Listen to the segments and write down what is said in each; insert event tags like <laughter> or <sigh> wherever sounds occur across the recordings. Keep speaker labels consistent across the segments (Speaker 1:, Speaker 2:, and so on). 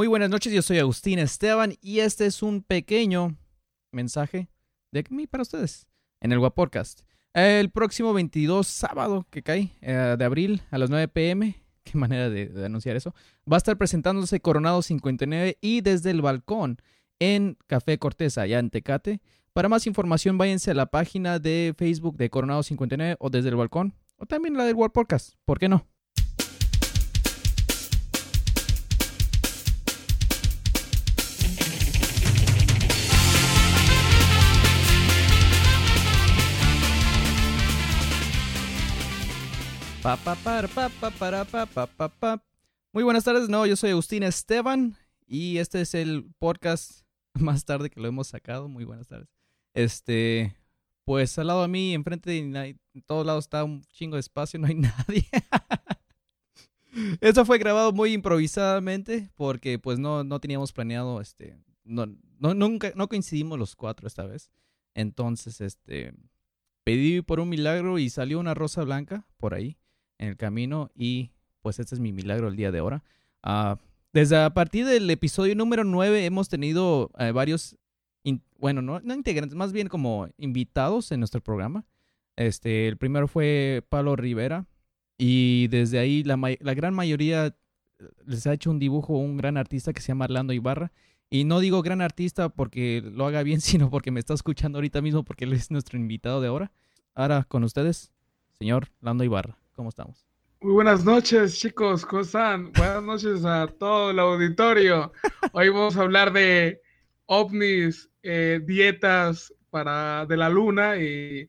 Speaker 1: Muy buenas noches, yo soy Agustín Esteban y este es un pequeño mensaje de mí para ustedes en el Guapodcast. El próximo 22 sábado que cae eh, de abril a las 9 pm, <laughs> qué manera de, anunciar eso, va a estar presentándose Coronado 59 y desde el balcón en Café Cortés, allá en Tecate. Para más información váyanse a la página de Facebook de Coronado 59 o desde el balcón o también la del World Podcast, ¿por qué no? Pa, pa. Muy buenas tardes, no, yo soy Agustín Esteban y este es el podcast <laughs> más tarde que lo hemos sacado. Muy buenas tardes. Este, pues al lado de mí, enfrente de en todos lados está un chingo de espacio, no hay <laughs> nadie. Eso fue grabado muy improvisadamente porque pues no, no teníamos planeado, este, no, no, nunca, no coincidimos los cuatro esta vez. Entonces, este, pedí por un milagro y salió una rosa blanca por ahí en el camino y pues este es mi milagro el día de ahora. Uh, desde a partir del episodio número 9 hemos tenido uh, varios, bueno, no, integrantes, más bien como invitados en nuestro programa. Este, el primero fue Pablo Rivera y desde ahí la, la gran mayoría les ha hecho un dibujo un gran artista que se llama Orlando Ibarra. Y no digo gran artista porque lo haga bien, <laughs> sino porque me está escuchando ahorita mismo porque él es nuestro invitado de ahora. Ahora con ustedes, señor Lando Ibarra. ¿Cómo estamos?
Speaker 2: Muy buenas noches, chicos. ¿Cómo están? Buenas noches a todo el auditorio. Hoy vamos a hablar de ovnis, eh, dietas para de la luna y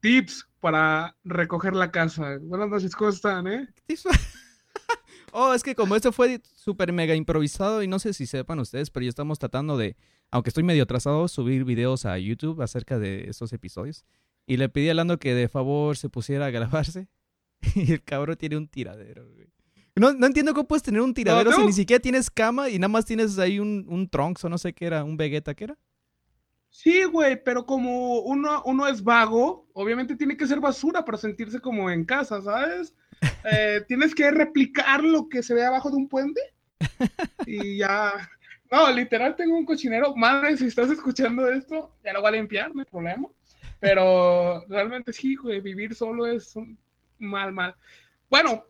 Speaker 2: tips para recoger la casa. Buenas noches, ¿cómo están, eh? <laughs>
Speaker 1: oh, es que como esto fue súper mega improvisado y no sé si sepan ustedes, pero ya estamos tratando de, aunque estoy medio atrasado, subir videos a YouTube acerca de estos episodios. Y le pedí a Lando que de favor se pusiera a grabarse <laughs> y el cabrón tiene un tiradero, güey. No, no entiendo cómo puedes tener un tiradero no, no. si ni siquiera tienes cama y nada más tienes ahí un, un Trunks o no sé qué era, un Vegeta, ¿qué era?
Speaker 2: Sí, güey, pero como uno, uno es vago, obviamente tiene que ser basura para sentirse como en casa, ¿sabes? <laughs> Eh, tienes que replicar lo que se ve abajo de un puente y ya. No, literal tengo un cochinero. Madre, si estás escuchando esto, ya lo voy a limpiar, no hay problema. Pero realmente sí, güey, vivir solo es un mal, mal. Bueno,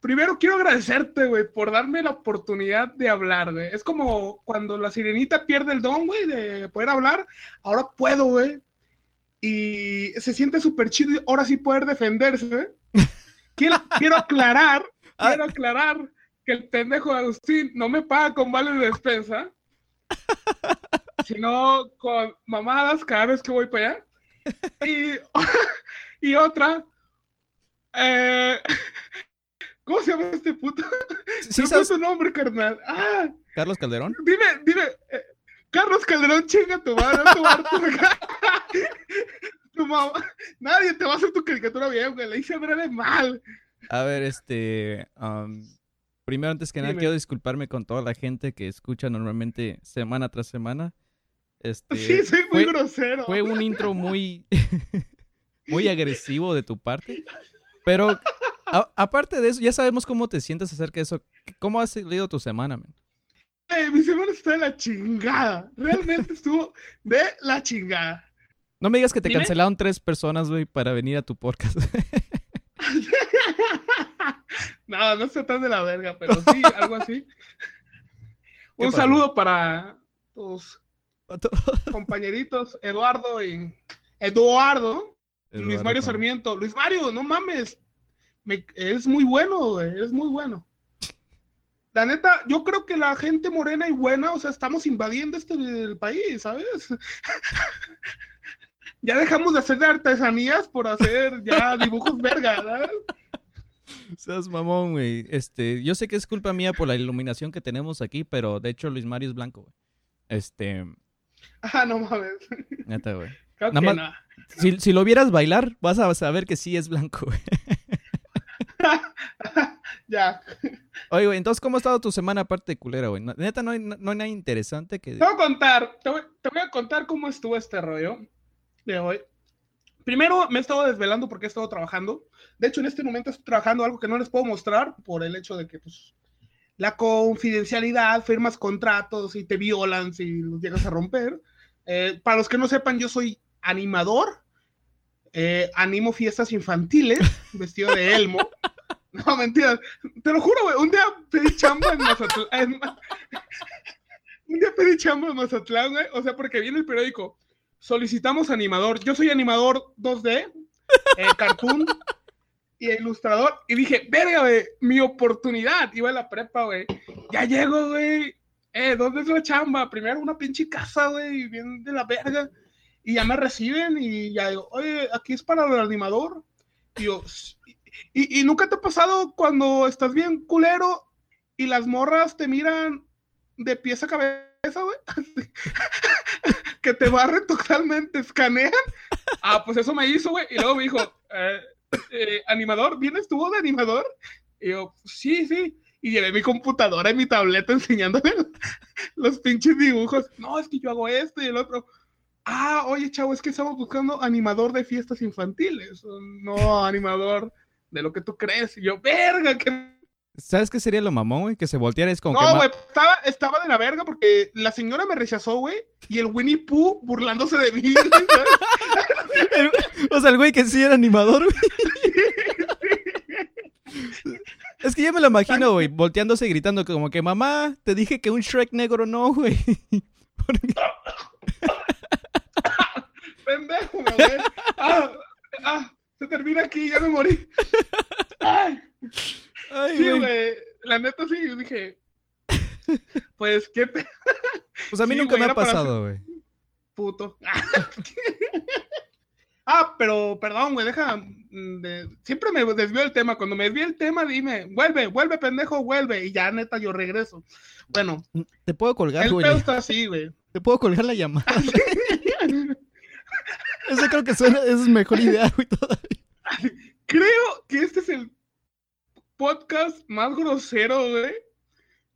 Speaker 2: primero quiero agradecerte, güey, por darme la oportunidad de hablar, güey. Es como cuando la sirenita pierde el don, güey, de poder hablar. Ahora puedo, güey. Y se siente súper chido ahora sí poder defenderse. <laughs> Quiero, quiero aclarar, quiero aclarar que el pendejo de Agustín no me paga con vales de despensa, <laughs> sino con mamadas cada vez que voy para allá. <laughs> Y, y otra, eh, <laughs> ¿Cómo se llama este puto?
Speaker 1: Sí,
Speaker 2: ¿Cuál es su nombre, carnal? Ah,
Speaker 1: ¿Carlos Calderón?
Speaker 2: Dime, dime. Eh, Carlos Calderón, chinga tu madre. tu, <laughs> tu mamá. Nadie te va a hacer tu caricatura bien, güey. Le hice breve mal.
Speaker 1: A ver, este. Um, primero, antes que nada, dime. quiero disculparme con toda la gente que escucha normalmente semana tras semana. Este,
Speaker 2: sí, soy muy fue, grosero.
Speaker 1: Fue un intro muy. <laughs> muy agresivo de tu parte. Pero a, aparte de eso, ya sabemos cómo te sientes acerca de eso. ¿Cómo has leído tu semana, man?
Speaker 2: Eh, mi semana está de la chingada. Realmente estuvo de la chingada.
Speaker 1: No me digas que te ¿Dime? cancelaron tres personas, güey, para venir a tu podcast. <laughs>
Speaker 2: no, no está tan de la verga, pero sí, <laughs> algo así. Un saludo para tus <laughs> compañeritos Eduardo y Eduardo. Luis Mario Sarmiento. Luis Mario, no mames. Me, es muy bueno, güey. Es muy bueno. La neta, yo creo que la gente morena y buena, o sea, estamos invadiendo este el país, ¿sabes? <laughs> ya dejamos de hacer artesanías por hacer ya dibujos <laughs> verga, ¿verdad?
Speaker 1: Seas mamón, güey. Este, yo sé que es culpa mía por la iluminación que tenemos aquí, pero de hecho Luis Mario es blanco, güey. Este. <laughs>
Speaker 2: Ah, no mames.
Speaker 1: Neta, güey. Nada más, no. si, si, lo vieras bailar, vas a saber que sí es blanco, <laughs>
Speaker 2: ya.
Speaker 1: Oye, güey, entonces, ¿cómo ha estado tu semana aparte de culera, güey? Neta, no hay, no, no hay nada interesante que...
Speaker 2: Te voy a contar, te voy, te voy, a contar cómo estuvo este rollo de hoy. Primero, me he estado desvelando porque he estado trabajando. De hecho, en este momento estoy trabajando algo que no les puedo mostrar por el hecho de que, pues, la confidencialidad, firmas contratos y te violan si los llegas a romper. Eh, para los que no sepan, yo soy animador, eh, animo fiestas infantiles, <laughs> vestido de elmo. No, mentira, te lo juro, güey, un día pedí chamba en Mazatlán. <laughs> <laughs> un día pedí chamba en Mazatlán, güey, o sea, porque viene el periódico, solicitamos animador. Yo soy animador 2D, eh, cartoon y ilustrador. Y dije, verga, güey, mi oportunidad. Iba a la prepa, güey. Ya llego, güey. Eh, ¿dónde es la chamba? Primero una pinche casa, güey, bien de la verga. Y ya me reciben y ya digo, oye, aquí es para el animador. Y yo, y, y nunca te ha pasado cuando estás bien culero y las morras te miran de pies a cabeza, güey. <laughs> que te barren totalmente, escanean. Ah, pues eso me hizo, güey. Y luego me dijo, eh, eh, animador, ¿vienes tú de animador? Y yo, sí, sí. Y llevé mi computadora y mi tableta enseñándole <laughs> los pinches dibujos. No, es que yo hago esto y el otro. Ah, oye, chavo, es que estamos buscando animador de fiestas infantiles. No, animador de lo que tú crees. Y yo, verga, que
Speaker 1: ¿Sabes qué sería lo mamón, güey? Que se volteara es como
Speaker 2: no, güey, estaba, estaba, de la verga porque la señora me rechazó, güey, y el Winnie Pooh burlándose de mí.
Speaker 1: o sea, el güey que sí era animador, güey. es que ya me lo imagino, güey, volteándose y gritando como que, mamá, te dije que un Shrek negro no, güey. <laughs>
Speaker 2: Pendejo. Ah, ah, se termina aquí, ya me morí. Ay. sí, güey. La neta sí, yo dije. Pues qué.
Speaker 1: Pues a mí nunca me ha pasado, güey.
Speaker 2: Puto. <laughs> ah, pero perdón, güey, deja. Mm, siempre me desvío el tema. Cuando me desvío el tema, dime, vuelve, vuelve, pendejo, vuelve. Y ya, neta, yo regreso. Bueno.
Speaker 1: Te puedo colgar,
Speaker 2: güey. El pedo está así, güey.
Speaker 1: Te puedo colgar la llamada. <laughs> Eso creo que suena, es mejor idea, güey, todavía.
Speaker 2: Creo que este es el podcast más grosero, güey.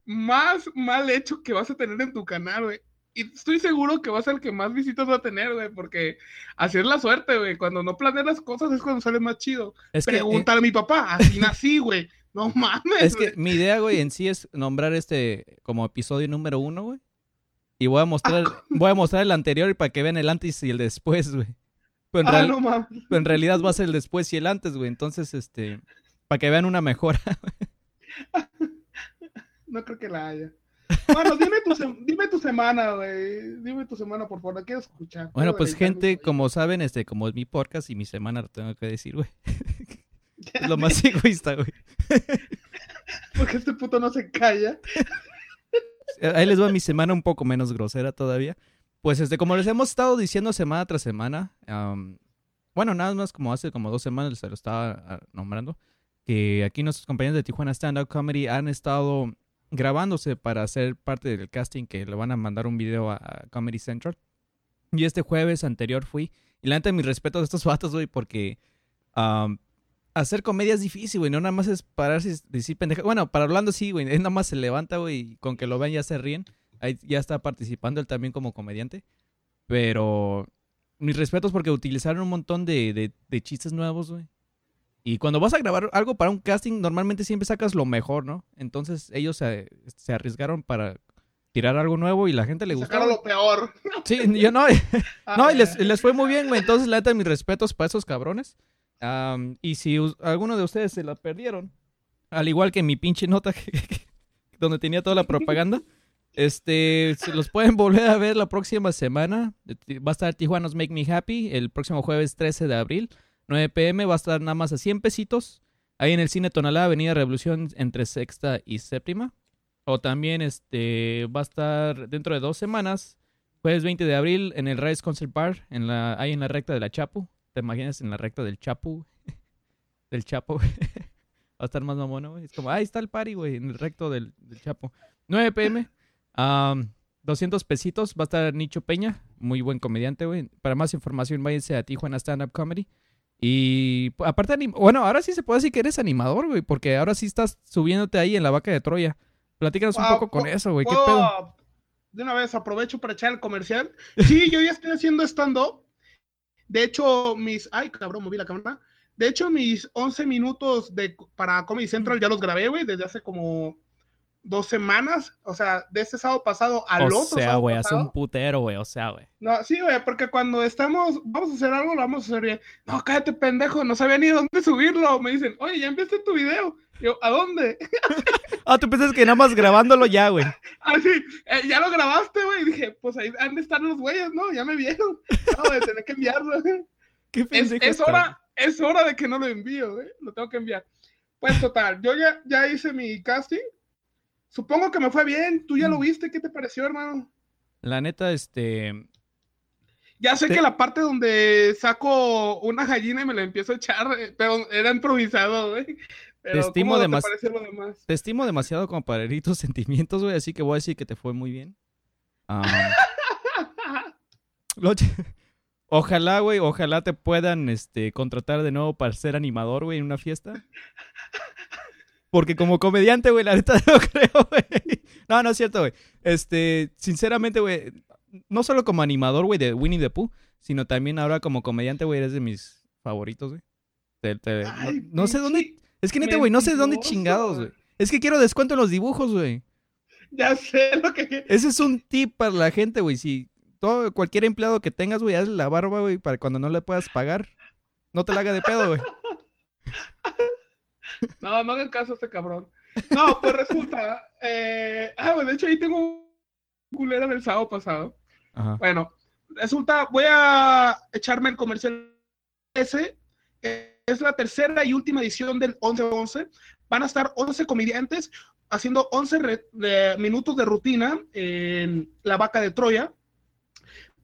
Speaker 2: Más mal hecho que vas a tener en tu canal, güey. Y estoy seguro que va a ser el que más visitas va a tener, güey, porque así es la suerte, güey. Cuando no planeas las cosas es cuando sale más chido. Es Pregúntale a mi papá, así nací, güey. No <laughs> mames.
Speaker 1: Es que mi idea, güey, en sí es nombrar este como episodio número uno, güey. Y voy a mostrar, voy a mostrar el anterior y para que vean el antes y el después, güey. Pero en, ah, pero en realidad va a ser el después y el antes, güey. Entonces, este, para que vean una mejora. <laughs>
Speaker 2: no creo que la haya. Bueno, dime tu, dime tu semana, güey. Dime tu semana, por favor. quiero escuchar.
Speaker 1: Bueno, pues gente, como saben, este, como es mi podcast y mi semana, lo tengo que decir, güey. <laughs> es lo más egoísta, güey. <laughs>
Speaker 2: Porque este puto no se calla.
Speaker 1: Ahí les va mi semana un poco menos grosera todavía. Pues este, como les hemos estado diciendo semana tras semana, bueno, nada más como hace como dos semanas se lo estaba ah, nombrando que aquí nuestros compañeros de Tijuana Stand Up Comedy han estado grabándose para ser parte del casting que le van a mandar un video a, Comedy Central. Y este jueves anterior fui. Y la neta, mis respetos a estos <laughs> vatos, güey, porque hacer comedia es difícil, güey. No nada más es pararse y decir pendeja. Bueno, para Orlando sí, güey. <laughs> Nada más se levanta, güey, y con que lo vean ya se ríen. Ahí ya está participando él también como comediante. Pero mis respetos porque utilizaron un montón de, de chistes nuevos, güey. Y cuando vas a grabar algo para un casting, normalmente siempre sacas lo mejor, ¿no? Entonces ellos se, arriesgaron para tirar algo nuevo y la gente le gustó.
Speaker 2: Sacaron lo peor. <laughs>
Speaker 1: Sí, yo no. <laughs> no, y les, fue muy bien, güey. Entonces, la neta, mis respetos para esos cabrones. y si alguno de ustedes se la perdieron, al igual que mi pinche nota <laughs> donde tenía toda la propaganda, este, se los pueden <laughs> volver a ver la próxima semana. Va a estar Tijuana's Make Me Happy el próximo jueves 13 de abril. 9 pm va a estar nada más a 100 pesitos. Ahí en el cine Tonalá, Avenida Revolución entre sexta y séptima. O también este va a estar dentro de dos semanas, jueves 20 de abril, en el Rice Concert Bar, en la, ahí en la recta de la Chapu. ¿Te imaginas en la recta del Chapu? <laughs> del Chapo. <laughs> va a estar más mamón, güey. Es como, ahí está el party, güey, en el recto del, del Chapo. 9 pm. 200 pesitos. Va a estar Nicho Peña, muy buen comediante, güey. Para más información, váyanse a Tijuana Stand Up Comedy. Y aparte, bueno, ahora sí se puede decir que eres animador, güey, porque ahora sí estás subiéndote ahí en la vaca de Troya. Platícanos un poco con eso, güey. ¿Qué pedo?
Speaker 2: De una vez aprovecho para echar el comercial. Sí, yo ya estoy haciendo stand-up. De hecho, mis. Ay, cabrón, moví la cámara. De hecho, mis 11 minutos de, para Comedy Central ya los grabé, güey, desde hace como dos semanas, o sea, de este sábado pasado al
Speaker 1: o
Speaker 2: otro
Speaker 1: sea,
Speaker 2: sábado
Speaker 1: güey, hace un putero, güey. O sea, güey.
Speaker 2: No, sí, güey, porque cuando estamos, vamos a hacer algo, lo vamos a hacer bien. No, cállate, pendejo, no sabía ni dónde subirlo. Me dicen, oye, ya enviaste tu video. Yo, ¿a dónde? <laughs>
Speaker 1: Ah, tú piensas que nada más grabándolo ya, güey. <laughs>
Speaker 2: Así, eh, ya lo grabaste, güey. Dije, pues ahí han de estar los güeyes, ¿no? Ya me vieron. <laughs> No, de tener que enviarlo.
Speaker 1: Qué
Speaker 2: Es, es hora, es hora de que no lo envío, güey. Lo tengo que enviar. Pues total, yo ya, ya hice mi casting. Supongo que me fue bien. ¿Tú ya lo
Speaker 1: Mm.
Speaker 2: viste? ¿Qué te pareció, hermano?
Speaker 1: La neta, este.
Speaker 2: Ya sé
Speaker 1: Te-
Speaker 2: que la parte donde saco una gallina y me la empiezo a echar, eh, pero era improvisado, güey. Pero
Speaker 1: estimo
Speaker 2: ¿cómo te
Speaker 1: demas-
Speaker 2: pareció lo demás?
Speaker 1: Te estimo demasiado como para herir tus <laughs> sentimientos, güey. Así que voy a decir que te fue muy bien. <laughs> Lo- Ojalá, güey, ojalá te puedan este, contratar de nuevo para ser animador, güey, en una fiesta. Porque como comediante, güey, la neta <laughs> no creo, güey. No, no es cierto, güey. Este, sinceramente, güey, no solo como animador, güey, de Winnie the Pooh, sino también ahora como comediante, güey, eres de mis favoritos, güey. Te- te- no-
Speaker 2: Ay,
Speaker 1: no, sé dónde... Es que neta, güey, no sé de dónde chingados, güey.
Speaker 2: güey.
Speaker 1: Es que quiero descuento en los dibujos, güey.
Speaker 2: Ya sé lo que...
Speaker 1: Ese es un tip para la gente, güey. Si todo, cualquier empleado que tengas, güey, hazle la barba, güey, para cuando no le puedas pagar, no te la haga de pedo, güey. <laughs>
Speaker 2: No, no hagan caso a este cabrón. No, pues resulta... eh, Ah, bueno, de hecho ahí tengo culera del sábado pasado.
Speaker 1: Ajá.
Speaker 2: Bueno, resulta, voy a echarme el comercial ese. eh, es la tercera y última edición del 11-11. Van a estar 11 comediantes haciendo 11 re- de- minutos de rutina en La Vaca de Troya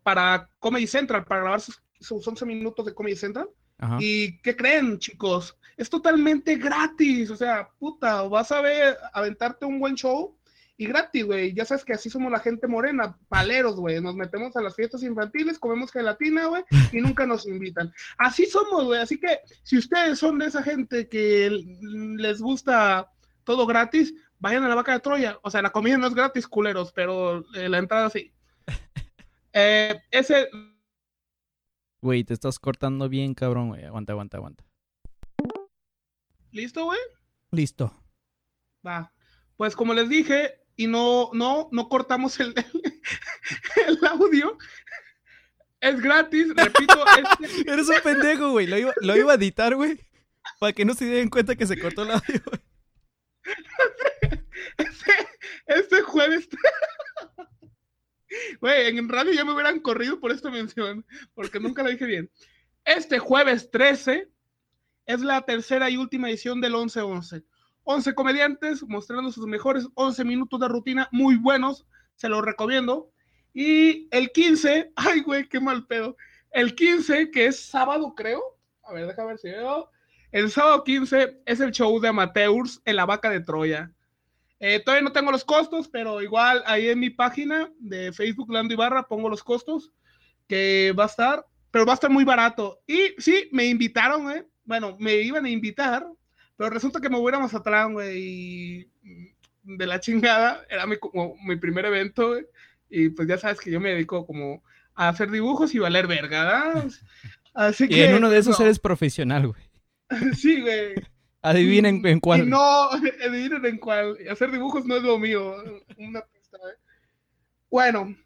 Speaker 2: para Comedy Central, para grabar sus, sus 11 minutos de Comedy Central.
Speaker 1: Ajá.
Speaker 2: ¿Y qué creen, chicos? Es totalmente gratis. O sea, puta, vas a ver, aventarte un buen show y gratis, güey. Ya sabes que así somos la gente morena, paleros, güey. Nos metemos a las fiestas infantiles, comemos gelatina, güey, <laughs> y nunca nos invitan. Así somos, güey. Así que si ustedes son de esa gente que les gusta todo gratis, vayan a la vaca de Troya. O sea, la comida no es gratis, culeros, pero eh, la entrada sí. <laughs> Eh, ese,
Speaker 1: Güey, te estás cortando bien, cabrón, güey. Aguanta, aguanta, aguanta.
Speaker 2: ¿listo, güey?
Speaker 1: Listo.
Speaker 2: Va. Pues como les dije, y no, no, no cortamos el, <laughs> el audio. Es gratis, repito, <laughs> este-
Speaker 1: Eres un pendejo, güey. Lo iba, lo iba a editar, güey. Para que no se den cuenta que se cortó el audio, güey. <laughs>
Speaker 2: este, este jueves. Güey, en radio ya me hubieran corrido por esta mención, porque nunca la dije bien. Este jueves 13 es la tercera y última edición del 11-11. 11 comediantes mostrando sus mejores 11 minutos de rutina muy buenos, se los recomiendo. Y el 15, <laughs> ay, güey, qué mal pedo. El 15, que es sábado, creo. A ver, déjame ver si veo. El sábado 15 es el show de amateurs en la vaca de Troya. Eh, todavía no tengo los costos, pero igual ahí en mi página de Facebook Lando Ibarra pongo los costos que va a estar, pero va a estar muy barato. Y sí, me invitaron, güey. Bueno, me iban a invitar, pero resulta que me voy a Mazatlán, güey, y de la chingada, era mi, como, mi primer evento, güey. Y pues ya sabes que yo me dedico como a hacer dibujos y valer verga, ¿verdad? <laughs> Así
Speaker 1: Y
Speaker 2: que.
Speaker 1: en uno de esos
Speaker 2: no.
Speaker 1: eres profesional, güey. <laughs>
Speaker 2: Sí, güey.
Speaker 1: Adivinen en
Speaker 2: Y
Speaker 1: cuál.
Speaker 2: no, <laughs> adivinen en cuál. Hacer dibujos no es lo mío. <laughs> Una pista, ¿eh? Bueno,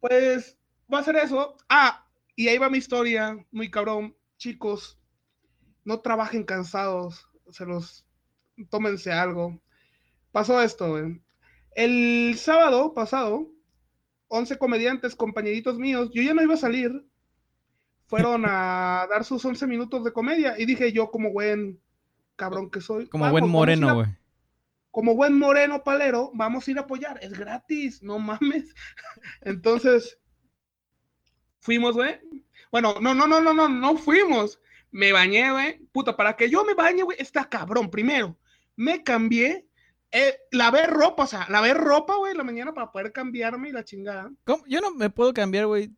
Speaker 2: pues va a ser eso. Ah, y ahí va mi historia, muy cabrón. Chicos, no trabajen cansados. Se los. Tómense algo. Pasó esto, güey. El sábado pasado, 11 comediantes, compañeritos míos, yo ya no iba a salir. Fueron a dar sus 11 minutos de comedia. Y dije yo, como buen cabrón que soy.
Speaker 1: Como
Speaker 2: "Vamos,
Speaker 1: buen moreno, güey.
Speaker 2: como buen moreno palero, vamos a ir a apoyar. Es gratis, no mames. <laughs> Entonces, fuimos, güey. Bueno, no, no, no, no, no, no fuimos. Me bañé, güey. Puta, para que yo me bañe, güey, está cabrón. Primero, me cambié. Eh, lavé ropa, o sea, lavé ropa, güey, la mañana para poder cambiarme y la chingada.
Speaker 1: ¿Cómo? Yo no me puedo cambiar, güey.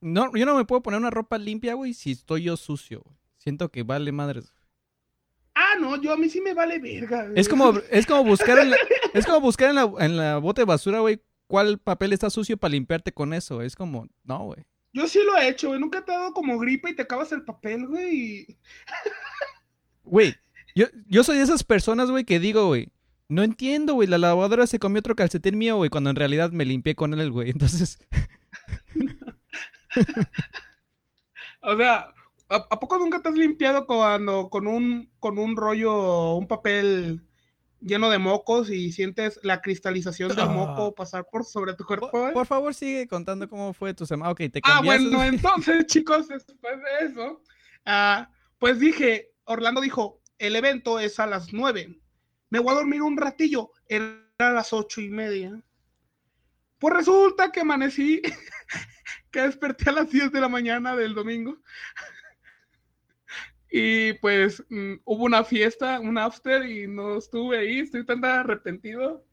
Speaker 1: No, yo no me puedo poner una ropa limpia, güey, si estoy yo sucio, güey. Siento que vale madres.
Speaker 2: No, yo a mí sí me vale verga. güey.
Speaker 1: Es como, <laughs> es como buscar en la, es como buscar en la, en la bote de basura, güey, cuál papel está sucio para limpiarte con eso. Es como, no, güey.
Speaker 2: Yo sí lo he hecho, güey. Nunca te ha dado como gripa y te acabas el papel, güey. y- <laughs>
Speaker 1: Güey, yo, yo soy de esas personas, güey, que digo, güey, No entiendo, güey. La lavadora se comió otro calcetín mío, güey, cuando en realidad me limpié con él, güey. Entonces, <laughs>
Speaker 2: O sea, ¿a, a poco nunca te has limpiado cuando con un, con un rollo, un papel lleno de mocos y sientes la cristalización del
Speaker 1: Ah.
Speaker 2: moco pasar por sobre tu cuerpo?
Speaker 1: por, favor, sigue contando cómo fue tu semana. Ok, te
Speaker 2: Ah, bueno, <laughs> entonces, chicos, después de eso, ah, pues dije, Orlando dijo, el evento es a las nueve. Me voy a dormir un ratillo. Era a las ocho y media. Pues resulta que amanecí, <laughs> que desperté a las 10 de la mañana del domingo. Y pues mm, hubo una fiesta, un after, y no estuve ahí, estoy tan arrepentido.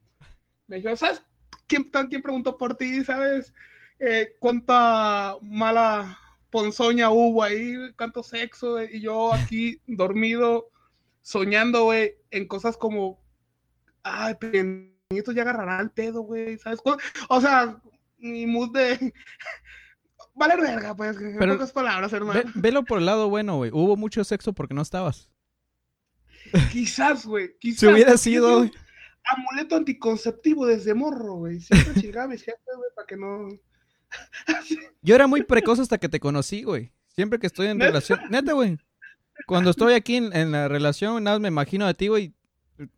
Speaker 2: Me dijo, ¿sabes quién, quién preguntó por ti? ¿Sabes eh, cuánta mala ponzoña hubo ahí? ¿Cuánto sexo? güey? Y yo aquí <laughs> dormido, soñando, güey, en cosas como, ay, pequeñitos ya agarrará el pedo, güey, ¿sabes? O sea, mi mood de... Valer verga, pues, en
Speaker 1: Pero-
Speaker 2: pocas palabras, hermano.
Speaker 1: Ve- velo por el lado bueno, güey. Hubo mucho sexo porque no estabas. <laughs>
Speaker 2: Quizás, güey, quizás.
Speaker 1: Si hubiera sido.
Speaker 2: Amuleto anticonceptivo desde morro, güey. Siempre chingaba a mis jefes, güey, para que no... <laughs>
Speaker 1: Yo era muy precoz hasta que te conocí, güey. Siempre que estoy en
Speaker 2: ¿Neta?
Speaker 1: relación. Neta, güey. Cuando estoy aquí en, en la relación, nada más me imagino de ti, güey.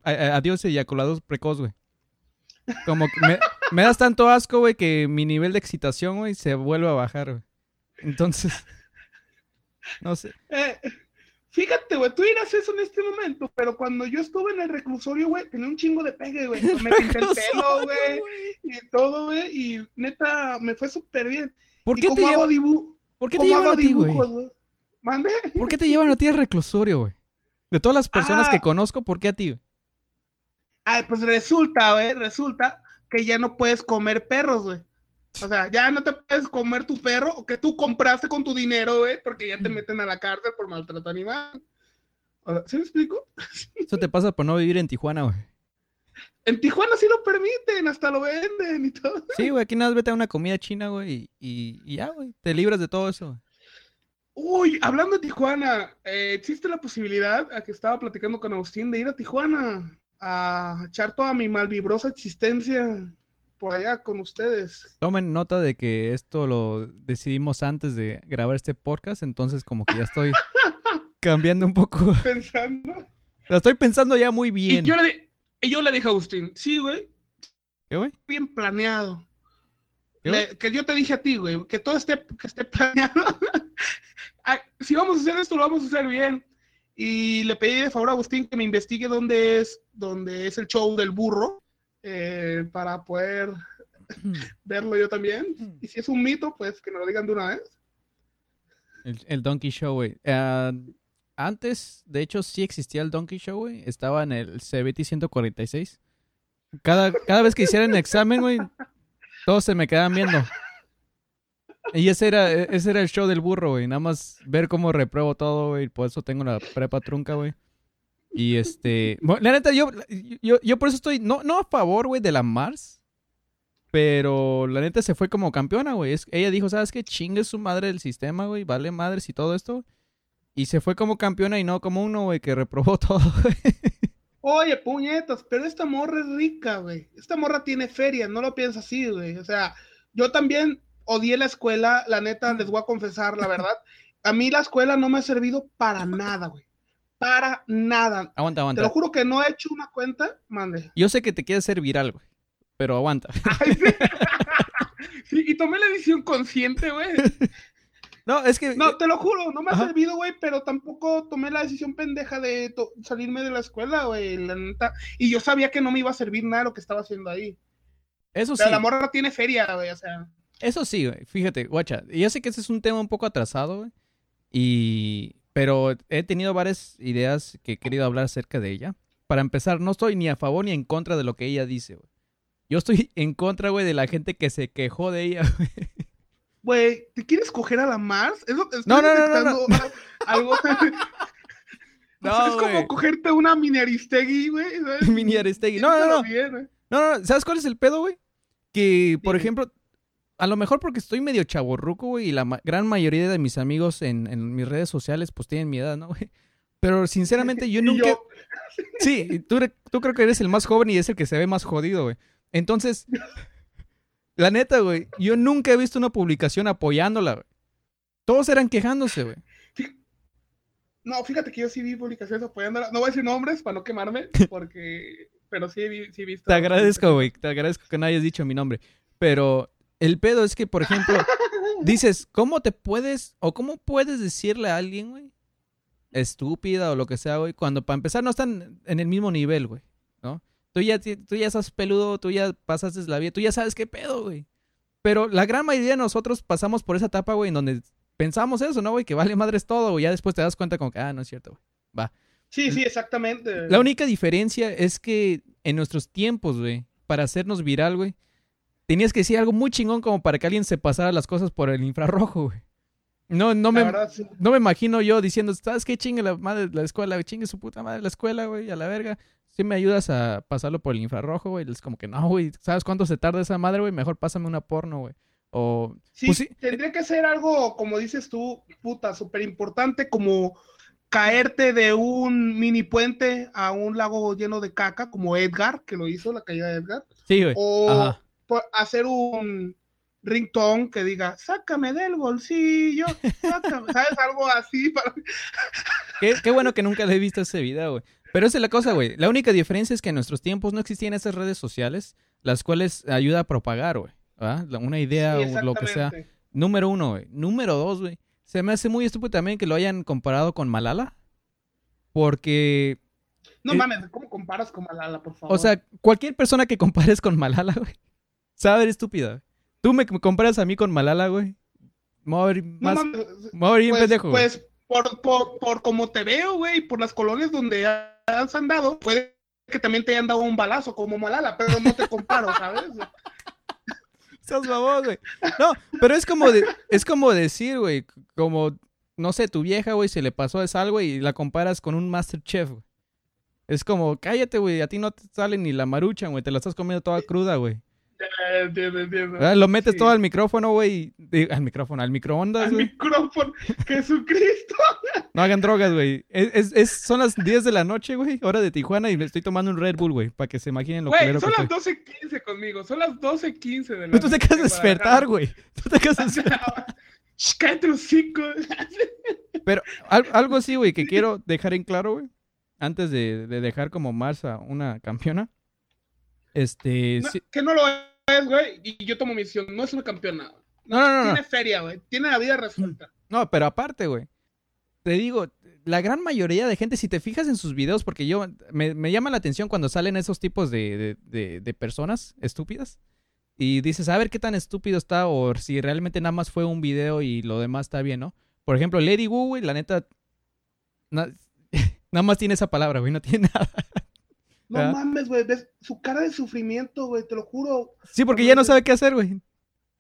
Speaker 1: A- a- Adiós, eyaculados precoz, güey. Como que me, me das tanto asco, güey, que mi nivel de excitación, güey, se vuelve a bajar, güey. Entonces. <laughs> No sé.
Speaker 2: Eh, fíjate, güey, tú dirás eso en este momento, pero cuando yo estuve en el reclusorio, güey, tenía un chingo de pegue, güey. Me pinté el pelo, güey, y todo, güey, y neta, me fue súper bien.
Speaker 1: ¿Por qué te,
Speaker 2: como hago
Speaker 1: lleva-
Speaker 2: dibu-
Speaker 1: ¿por qué te llevan a ti, güey?
Speaker 2: ¿Mande?
Speaker 1: ¿Por qué te llevan a ti al reclusorio, güey? De todas las personas
Speaker 2: Ah.
Speaker 1: que conozco, ¿por qué a ti? güey?
Speaker 2: Ay, pues resulta, güey, resulta que ya no puedes comer perros, güey. O sea, ya no te puedes comer tu perro que tú compraste con tu dinero, güey, porque ya te meten a la cárcel por maltrato animal. O sea, ¿Sí me explico? <laughs>
Speaker 1: Eso te pasa por no vivir en Tijuana, güey.
Speaker 2: En Tijuana sí lo permiten, hasta lo venden y todo.
Speaker 1: Sí, güey, aquí nada más vete a una comida china, güey, y, y- ya, güey, te libras de todo eso.
Speaker 2: Uy, hablando de Tijuana, eh, existe la posibilidad, a que estaba platicando con Agustín, de ir a Tijuana a echar toda mi malvibrosa existencia por allá con ustedes.
Speaker 1: Tomen nota de que esto lo decidimos antes de grabar este podcast, entonces como que ya estoy <laughs> cambiando un poco.
Speaker 2: Pensando.
Speaker 1: Lo estoy pensando ya muy
Speaker 2: Y
Speaker 1: bien.
Speaker 2: yo, le, y yo le dije a Agustín, sí, güey,
Speaker 1: ¿Qué, güey?
Speaker 2: bien planeado.
Speaker 1: ¿Qué,
Speaker 2: Le- que yo te dije a ti, güey, que todo esté, que esté planeado. Ay, <laughs> si vamos a hacer esto, lo vamos a hacer bien. Y le pedí de favor a Agustín que me investigue dónde es, dónde es el show del burro, eh, para poder verlo yo también. Y si es un mito, pues que me lo digan de una vez.
Speaker 1: El, el Donkey Show, güey. Ah, antes, de hecho, sí existía el Donkey Show, güey. Estaba en el CBT 146. Cada, cada vez que hicieran examen, güey, todos se me quedaban viendo. Y ese era, ese era el show del burro, güey. Nada más ver cómo repruebo todo, güey. Por eso tengo la prepa trunca, güey. Y este... la neta, yo, yo, yo por eso estoy... No, no a favor, güey, de la Mars. Pero la neta se fue como campeona, güey. Es- Ella dijo, ¿sabes qué? Chingue su madre el sistema, güey. Vale madres y todo esto. Y se fue como campeona y no como uno, güey, que reprobó <laughs> todo, güey.
Speaker 2: Oye, puñetas, pero esta morra es rica, güey. Esta morra tiene feria, no lo piensas así, güey. O sea, yo también odié la escuela, la neta, les voy a confesar la verdad. A mí la escuela no me ha servido para nada, güey. Para nada.
Speaker 1: Aguanta,
Speaker 2: Te lo
Speaker 1: aguanta.
Speaker 2: juro que no he hecho una cuenta, mande.
Speaker 1: Yo sé que te quieres hacer viral, güey. Pero aguanta. <laughs>
Speaker 2: Ay, sí. <laughs> Sí, y tomé la decisión consciente, güey.
Speaker 1: No, es que...
Speaker 2: No, te lo juro, no me ha
Speaker 1: Ajá.
Speaker 2: servido, güey, pero tampoco tomé la decisión pendeja de salirme de la escuela, güey, la neta. Y yo sabía que no me iba a servir nada lo que estaba haciendo ahí.
Speaker 1: Eso
Speaker 2: O
Speaker 1: sí.
Speaker 2: sea, la morra tiene feria, güey, o sea.
Speaker 1: Eso sí, güey. Fíjate, guacha. Yo sé que ese es un tema un poco atrasado, güey. Y... Pero he tenido varias ideas que he querido hablar acerca de ella. Para empezar, no estoy ni a favor ni en contra de lo que ella dice, güey. Yo estoy <laughs> en contra, güey, de la gente que se quejó de ella, <laughs> güey.
Speaker 2: Güey, ¿te quieres coger a la Mars? ¿Es lo-
Speaker 1: No, no, no, no,
Speaker 2: detectando Algo. <laughs>
Speaker 1: No,
Speaker 2: O sea, es como
Speaker 1: güey.
Speaker 2: cogerte una mini Aristegui, güey.
Speaker 1: Mini Aristegui. No, no, no.
Speaker 2: Bien.
Speaker 1: No, no, no, ¿sabes cuál es el pedo, güey? Que, por ejemplo, a lo mejor porque estoy medio chaborruco, güey, y la ma- gran mayoría de mis amigos en, en mis redes sociales, pues tienen mi edad, ¿no, güey? Pero sinceramente <laughs> yo nunca... <laughs> Sí, tú, tú creo que eres el más joven y es el que se ve más jodido, güey. Entonces, <laughs> la neta, güey, yo nunca he visto una publicación apoyándola, güey. Todos eran quejándose, güey.
Speaker 2: No, fíjate que yo sí vi publicaciones apoyándola. No voy a decir nombres para no quemarme, porque... Pero sí, sí he visto.
Speaker 1: Te agradezco, güey. Te agradezco que no hayas dicho mi nombre. Pero el pedo es que, por ejemplo, <laughs> dices, ¿cómo te puedes o cómo puedes decirle a alguien, güey, estúpida o lo que sea, güey, cuando para empezar no están en el mismo nivel, güey, ¿no? Tú ya, tú ya estás peludo, tú ya pasaste la vida, tú ya sabes qué pedo, güey. Pero la gran mayoría de nosotros pasamos por esa etapa, güey, en donde pensamos eso, ¿no, güey? Que vale madres todo, güey. Ya después te das cuenta como que, ah, no es cierto, güey. Va.
Speaker 2: Sí, sí, exactamente.
Speaker 1: La única diferencia es que en nuestros tiempos, güey, para hacernos viral, güey, tenías que decir algo muy chingón como para que alguien se pasara las cosas por el infrarrojo, güey. No, no me, no me imagino yo diciendo, ¿sabes qué chingue la madre la escuela? Chingue su puta madre la escuela, güey, a la verga. Si me ayudas a pasarlo por el infrarrojo, güey. Es como que no, güey. ¿Sabes cuánto se tarda esa madre, güey? Mejor pásame una porno, güey. O.
Speaker 2: Sí, pues sí, tendría que ser algo, como dices tú, puta, súper importante, como caerte de un mini puente a un lago lleno de caca, como Edgar, que lo hizo, la caída de Edgar.
Speaker 1: Sí, güey.
Speaker 2: O hacer un ringtone que diga, sácame del bolsillo, sácame, <laughs> ¿sabes? Algo así.
Speaker 1: qué, bueno que nunca le he visto ese video, güey. Pero esa es la cosa, güey. La única diferencia es que en nuestros tiempos no existían esas redes sociales, las cuales ayuda a propagar, güey. Una idea o lo que sea. Número uno, güey. Número dos, güey. Se me hace muy estúpido también que lo hayan comparado con Malala. Porque...
Speaker 2: No mames, ¿cómo comparas con Malala, por favor?
Speaker 1: O sea, cualquier persona que compares con Malala, güey, sabe estúpida. Tú me comparas a mí con Malala, güey. Me voy a ver más. No,
Speaker 2: pues, pendejo. Pues por, por, por como te veo, güey, por las colonias donde has andado, puede que también te hayan dado un balazo como Malala, pero no te comparo, <laughs> ¿sabes?
Speaker 1: Estás babón, güey. No, pero es como, de, es como decir, güey, como, no sé, tu vieja, güey, se le pasó es algo y la comparas con un Masterchef, güey. Es como, cállate, güey, a ti no te sale ni la marucha, güey, te la estás comiendo toda cruda, güey.
Speaker 2: Entiendo, entiendo.
Speaker 1: Ah, lo metes todo al micrófono, güey. Al micrófono, al microondas,
Speaker 2: güey. Al micrófono, <laughs> Jesucristo. <laughs>
Speaker 1: No hagan drogas, güey. Es, es, son las 10 de la noche, güey, hora de Tijuana, y me estoy tomando un Red Bull, güey, para que se imaginen lo
Speaker 2: que son las 12.15 conmigo, son las 12.15 de la
Speaker 1: noche. Tú te quedas despertar, güey. Tú te quedas <laughs>
Speaker 2: despertar. Cállate los cinco.
Speaker 1: Pero algo así, güey, que quiero dejar en claro, güey, antes de, de dejar como Marsa una campeona este.
Speaker 2: Que no lo es, güey. Y yo tomo mi decisión. No es una campeona.
Speaker 1: No, no, no.
Speaker 2: Tiene feria, güey. Tiene la vida resuelta.
Speaker 1: No, pero aparte, güey. Te digo, la gran mayoría de gente, si te fijas en sus videos, porque yo me, llama la atención cuando salen esos tipos de, de, de, personas estúpidas. Y dices, a ver qué tan estúpido está, o si realmente nada más fue un video y lo demás está bien, ¿no? Por ejemplo, Lady Wu, güey, la neta. <laughs> nada más tiene esa palabra, güey, no tiene <laughs> nada.
Speaker 2: No mames, güey, ves su cara de sufrimiento, güey, te lo juro.
Speaker 1: Sí, porque ya no sabe qué hacer, güey.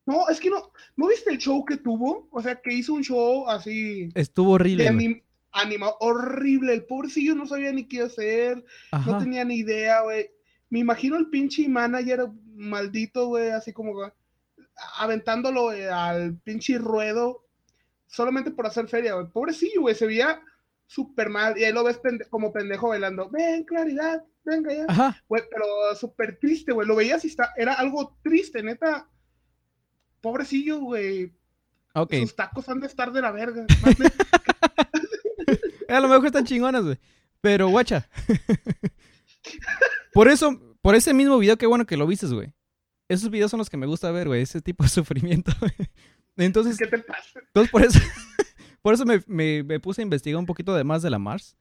Speaker 2: No, es que no, ¿no viste el show que tuvo? O sea, que hizo un show así.
Speaker 1: Estuvo horrible.
Speaker 2: Anim horrible. El pobrecillo no sabía ni qué hacer, no tenía ni idea, güey. Me imagino el pinche manager maldito, güey, así como aventándolo al pinche ruedo solamente por hacer feria, güey. Pobrecillo, güey, se veía súper mal y ahí lo ves como pendejo bailando. Ven, claridad, venga ya. Ajá. pero súper triste, güey. Lo veías y está, era algo triste, neta. Pobrecillo, güey.
Speaker 1: Ok.
Speaker 2: Sus tacos han de estar de la verga. <laughs> <laughs>
Speaker 1: a lo mejor están chingonas, güey. Pero, guacha. <laughs> por eso, por ese mismo video, qué bueno que lo viste, güey. Esos videos son los que me gusta ver, güey. Ese tipo de sufrimiento, Entonces.
Speaker 2: ¿Qué te pasa?
Speaker 1: Entonces, por eso. Por eso me, puse a investigar un poquito de más de la Mars.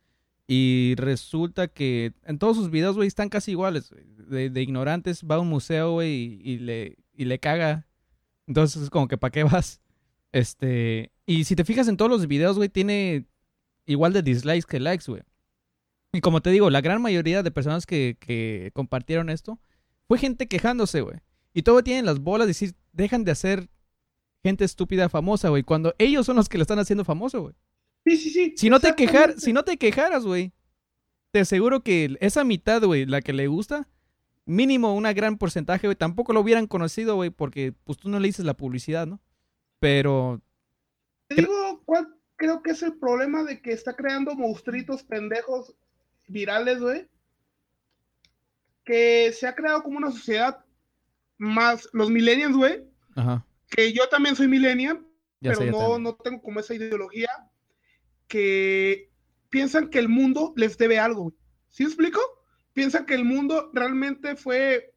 Speaker 1: Y resulta que en todos sus videos, güey, están casi iguales. De, ignorantes, va a un museo, güey, y, le, y le caga. Entonces es como que, ¿para qué vas? Este. Y si te fijas en todos los videos, güey, tiene igual de dislikes que likes, güey. Y como te digo, la gran mayoría de personas que, que compartieron esto fue gente quejándose, güey. Y todo tienen las bolas de decir, dejan de hacer gente estúpida famosa, güey. Cuando ellos son los que lo están haciendo famoso, güey.
Speaker 2: Sí, sí, sí.
Speaker 1: Si no te quejar, si no te quejaras, güey, te aseguro que esa mitad, güey, la que le gusta, mínimo una gran porcentaje, güey, tampoco lo hubieran conocido, güey, porque pues tú no le dices la publicidad, ¿no? Pero...
Speaker 2: Te digo, creo que es el problema de que está creando monstruitos pendejos virales, güey. Que se ha creado como una sociedad más, los millennials, güey.
Speaker 1: Ajá.
Speaker 2: Que yo también soy millennial,
Speaker 1: Ya
Speaker 2: pero
Speaker 1: sé,
Speaker 2: no, no tengo como esa ideología que piensan que el mundo les debe algo. ¿Sí me explico? Piensan que el mundo realmente fue,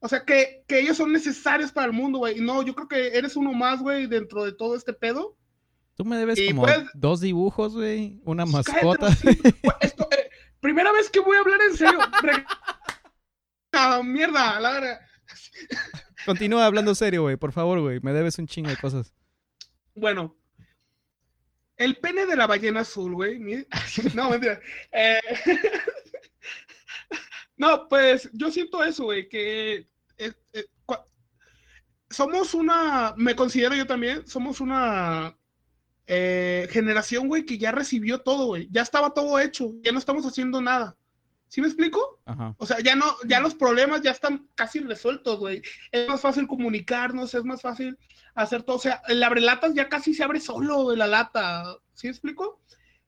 Speaker 2: o sea, que, que ellos son necesarios para el mundo, güey. Y no, yo creo que eres uno más, güey, dentro de todo este pedo.
Speaker 1: Tú me debes
Speaker 2: Y
Speaker 1: como
Speaker 2: pues-
Speaker 1: dos dibujos, güey. Una
Speaker 2: Cállate,
Speaker 1: mascota.
Speaker 2: hocico. Güey, esto, eh, primera vez que voy a hablar en serio. <laughs> Ah, mierda, la verga.
Speaker 1: Continúa hablando serio, güey. Por favor, güey. Me debes un chingo de cosas.
Speaker 2: Bueno, el pene de la ballena azul, güey. <laughs> No, mentira. Eh, <laughs> No, pues yo siento eso, güey, que eh, eh, somos una, me considero yo también, somos una eh, generación, güey, que ya recibió todo, güey. Ya estaba todo hecho, ya no estamos haciendo nada. ¿Sí me explico?
Speaker 1: Ajá.
Speaker 2: O sea, ya no, ya los problemas ya están casi resueltos, güey. Es más fácil comunicarnos, es más fácil hacer todo. O sea, el abrelatas ya casi se abre solo, güey, la lata. ¿Sí me explico?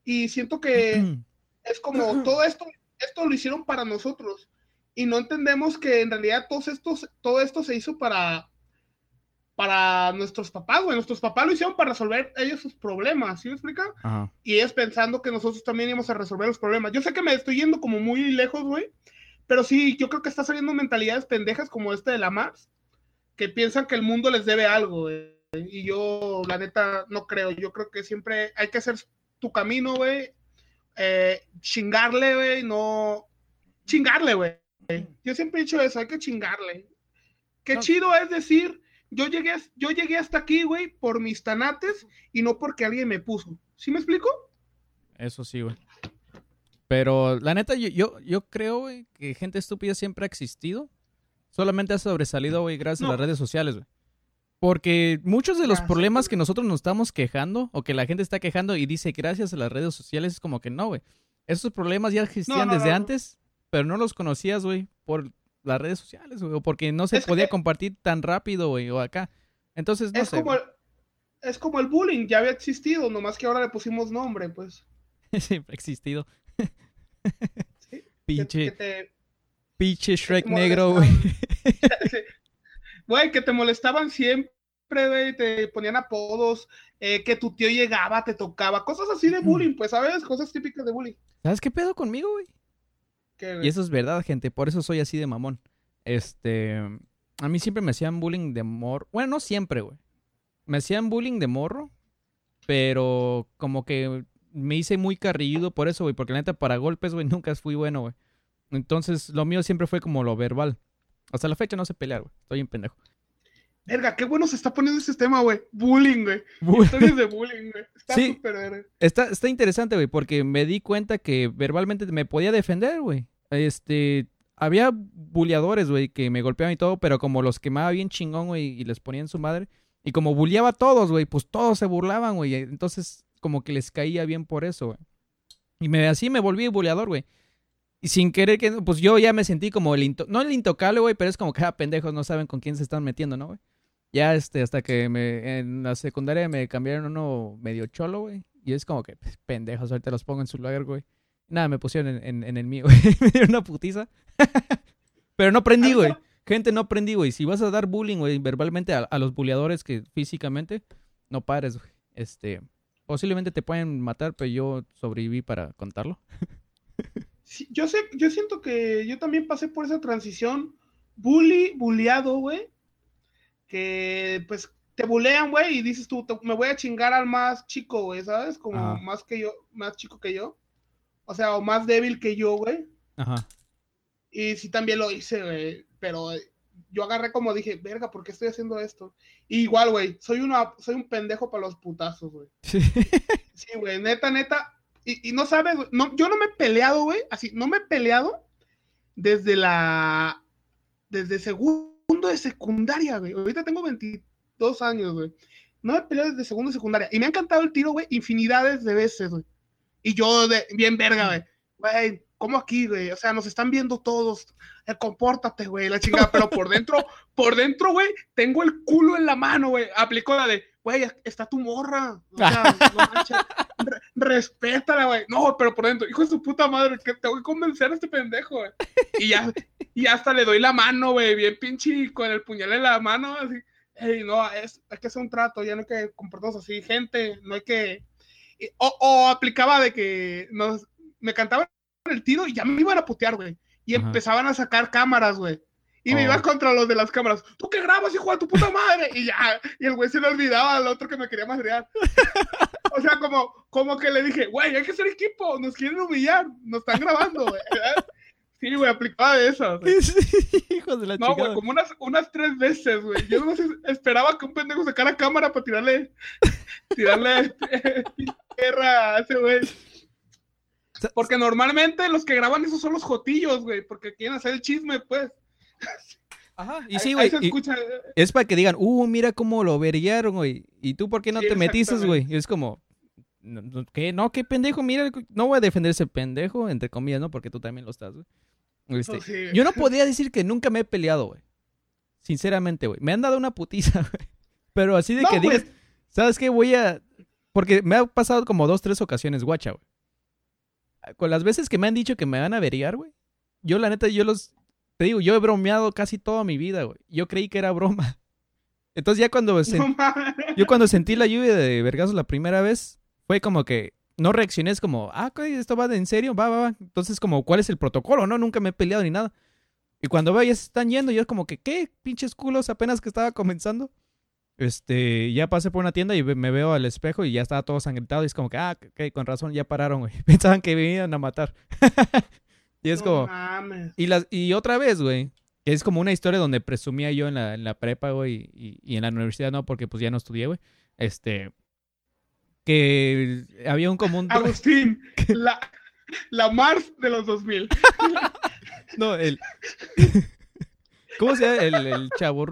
Speaker 2: Y siento que es como todo esto, esto lo hicieron para nosotros. Y no entendemos que en realidad todos estos, todo esto se hizo para, para nuestros papás, güey. Nuestros papás lo hicieron para resolver ellos sus problemas, ¿sí me explica?
Speaker 1: Ajá.
Speaker 2: y ellos pensando que nosotros también íbamos a resolver los problemas. Yo sé que me estoy yendo como muy lejos, güey, pero sí, yo creo que está saliendo mentalidades pendejas como esta de la Mars, que piensan que el mundo les debe algo, güey. Y yo, la neta, no creo. Yo creo que siempre hay que hacer tu camino, güey. eh, chingarle, güey, no... Chingarle, güey. Yo siempre he dicho eso, hay que chingarle. Qué
Speaker 1: No.
Speaker 2: chido es decir, yo llegué, yo llegué hasta aquí, güey, por mis tanates y no porque alguien me puso. ¿Sí me explico?
Speaker 1: Eso sí, güey. Pero la neta, yo, yo, yo creo, güey, que gente estúpida siempre ha existido. Solamente ha sobresalido, güey, gracias a las redes sociales, güey. Porque muchos de los problemas que nosotros nos estamos quejando, o que la gente está quejando y dice gracias a las redes sociales, es como que no, güey. Esos problemas ya existían
Speaker 2: no,
Speaker 1: desde antes, pero no los conocías, güey, por las redes sociales, güey, o porque no se
Speaker 2: Es
Speaker 1: podía
Speaker 2: que-
Speaker 1: compartir tan rápido, güey, o acá. Entonces, no
Speaker 2: es,
Speaker 1: sé.
Speaker 2: como el, es como el bullying, ya había existido, nomás que ahora le pusimos nombre, pues. <laughs>
Speaker 1: Siempre ha existido. <laughs>
Speaker 2: Sí,
Speaker 1: pinche,
Speaker 2: te-
Speaker 1: pinche Shrek negro, güey. <laughs>
Speaker 2: Güey, que te molestaban siempre, güey, te ponían apodos, eh, que tu tío llegaba, te tocaba, cosas así de bullying, pues, ¿sabes? Cosas típicas de bullying.
Speaker 1: ¿Sabes qué pedo conmigo, güey? Y eso es verdad, gente. Por eso soy así de mamón. Este. A mí siempre me hacían bullying de morro. Bueno, no siempre, güey. Me hacían bullying de morro. Pero como que me hice muy carrilludo por eso, güey. Porque la neta, para golpes, güey, <laughs> nunca fui bueno, güey. Entonces, lo mío siempre fue como lo verbal. Hasta la fecha no sé pelear, güey. Estoy en pendejo.
Speaker 2: Verga, qué bueno se está poniendo ese tema, güey. Bullying, güey. Historias de bullying, güey. Está
Speaker 1: Sí. Está, está interesante, güey, porque me di cuenta que verbalmente me podía defender, güey. Este, había buleadores, güey, que me golpeaban y todo, pero como los quemaba bien chingón, güey, y les ponían su madre, y como bulleaba a todos, güey, pues todos se burlaban, güey, entonces como que les caía bien por eso, güey. Y me, así me volví buleador, güey. Y sin querer que, pues yo ya me sentí como el, into- no el intocable, güey, pero es como que, ah, pendejos, no saben con quién se están metiendo, ¿no, güey? Ya, este, hasta que me, en la secundaria me cambiaron uno medio cholo, güey. Y es como que, pues, pendejos, ahorita los pongo en su lugar, güey. Nada, me pusieron en, en- en el mío, güey. <laughs> me dieron una putiza. <laughs> Pero no aprendí, güey. Gente, no aprendí, güey. Si vas a dar bullying, güey, verbalmente a, a los buleadores que físicamente, no pares, güey. Este, posiblemente te pueden matar, pero yo sobreviví para contarlo.
Speaker 2: Sí, yo sé, yo siento que yo también pasé por esa transición bully, bulleado, güey. Que pues te bulean, güey, y dices tú, te- me voy a chingar al más chico, güey, ¿sabes? Como más que yo, más chico que yo. O sea, o más débil que yo, güey.
Speaker 1: Ajá.
Speaker 2: Y sí también lo hice, güey. Pero eh, yo agarré como dije, verga, ¿por qué estoy haciendo esto? Y igual, güey, soy una, soy un pendejo para los putazos, güey. Sí, <laughs> güey, neta, neta. Y, y no sabes, güey, no, yo no me he peleado, güey, así, no me he peleado desde la, desde segundo de secundaria, güey. Ahorita tengo 22 años, güey. No me he peleado desde segundo de secundaria. Y me ha encantado el tiro, güey, infinidades de veces, güey. Y yo, de, bien verga, güey. Güey, ¿cómo aquí, güey? O sea, nos están viendo todos. Eh, compórtate, güey, la chingada. Pero por dentro, por dentro, güey, tengo el culo en la mano, güey. Aplicó la de, güey, está tu morra. O sea, no <laughs> manches, re- respétala, güey. No, pero por dentro, hijo de su puta madre, que te voy a convencer a este pendejo, güey. Y ya, y hasta le doy la mano, güey, bien pinche con el puñal en la mano, así. Ey, no, es, hay que hacer un trato, ya no hay que comportarnos así, gente, no hay que... O, o aplicaba de que nos, me cantaban el tiro y ya me iban a putear, güey. Y
Speaker 1: Ajá.
Speaker 2: empezaban a sacar cámaras, güey. Y me
Speaker 1: Oh.
Speaker 2: iba contra los de las cámaras. ¿Tú qué grabas, hijo de tu puta madre? Y ya, y el güey se le olvidaba al otro que me quería madrear. O sea, como, como que le dije, güey, hay que ser equipo, nos quieren humillar, nos están grabando, güey. <laughs> Sí, güey, aplicaba de eso. güey. <laughs>
Speaker 1: Hijos de la
Speaker 2: No, güey, como unas, unas tres veces, güey. Yo no esperaba que un pendejo sacara cámara para tirarle, <laughs> tirarle <laughs> tierra a ese güey. Porque normalmente los que graban esos son los jotillos, güey, porque quieren hacer el chisme, pues.
Speaker 1: Ajá, y sí, güey. Es para que digan, uh, mira cómo lo verillaron, güey. ¿Y tú por qué no
Speaker 2: Sí,
Speaker 1: te metiste, güey? Y es como, ¿qué? No, qué pendejo, mira, no voy a defender ese pendejo, entre comillas, ¿no? Porque tú también lo estás, güey. Este,
Speaker 2: sí.
Speaker 1: Yo no podría decir que nunca me he peleado, güey. Sinceramente, güey. Me han dado una putiza, <laughs> güey. Pero así de
Speaker 2: No,
Speaker 1: que digas, ¿sabes qué? Voy a... Porque me ha pasado como dos, tres ocasiones, guacha, güey. Con las veces que me han dicho que me van a averiar, güey. Yo, la neta, yo los... Te digo, yo he bromeado casi toda mi vida, güey. Yo creí que era broma. Entonces ya cuando... sen-
Speaker 2: No mames.
Speaker 1: Yo cuando sentí la lluvia de vergazos la primera vez, fue como que no reaccioné, es como, ah, esto va de en serio, va, va, va. Entonces, como, ¿cuál es el protocolo? No, nunca me he peleado ni nada. Y cuando veo ya se están yendo, yo es como que, ¿qué? Pinches culos, apenas que estaba comenzando. Este, ya pasé por una tienda y me veo al espejo y ya estaba todo sangrentado y es como que, ah, ok, con razón, ya pararon, güey. <laughs> Pensaban que me iban a matar. <laughs> y es como, y, las, y otra vez, güey, es como una historia donde presumía yo en la, en la prepa, güey, y, y en la universidad no, porque pues ya no estudié, güey. Este, que había un común...
Speaker 2: Agustín, <laughs> la, la Mars de los 2000. <laughs>
Speaker 1: No, el... <laughs> ¿Cómo se llama? El, el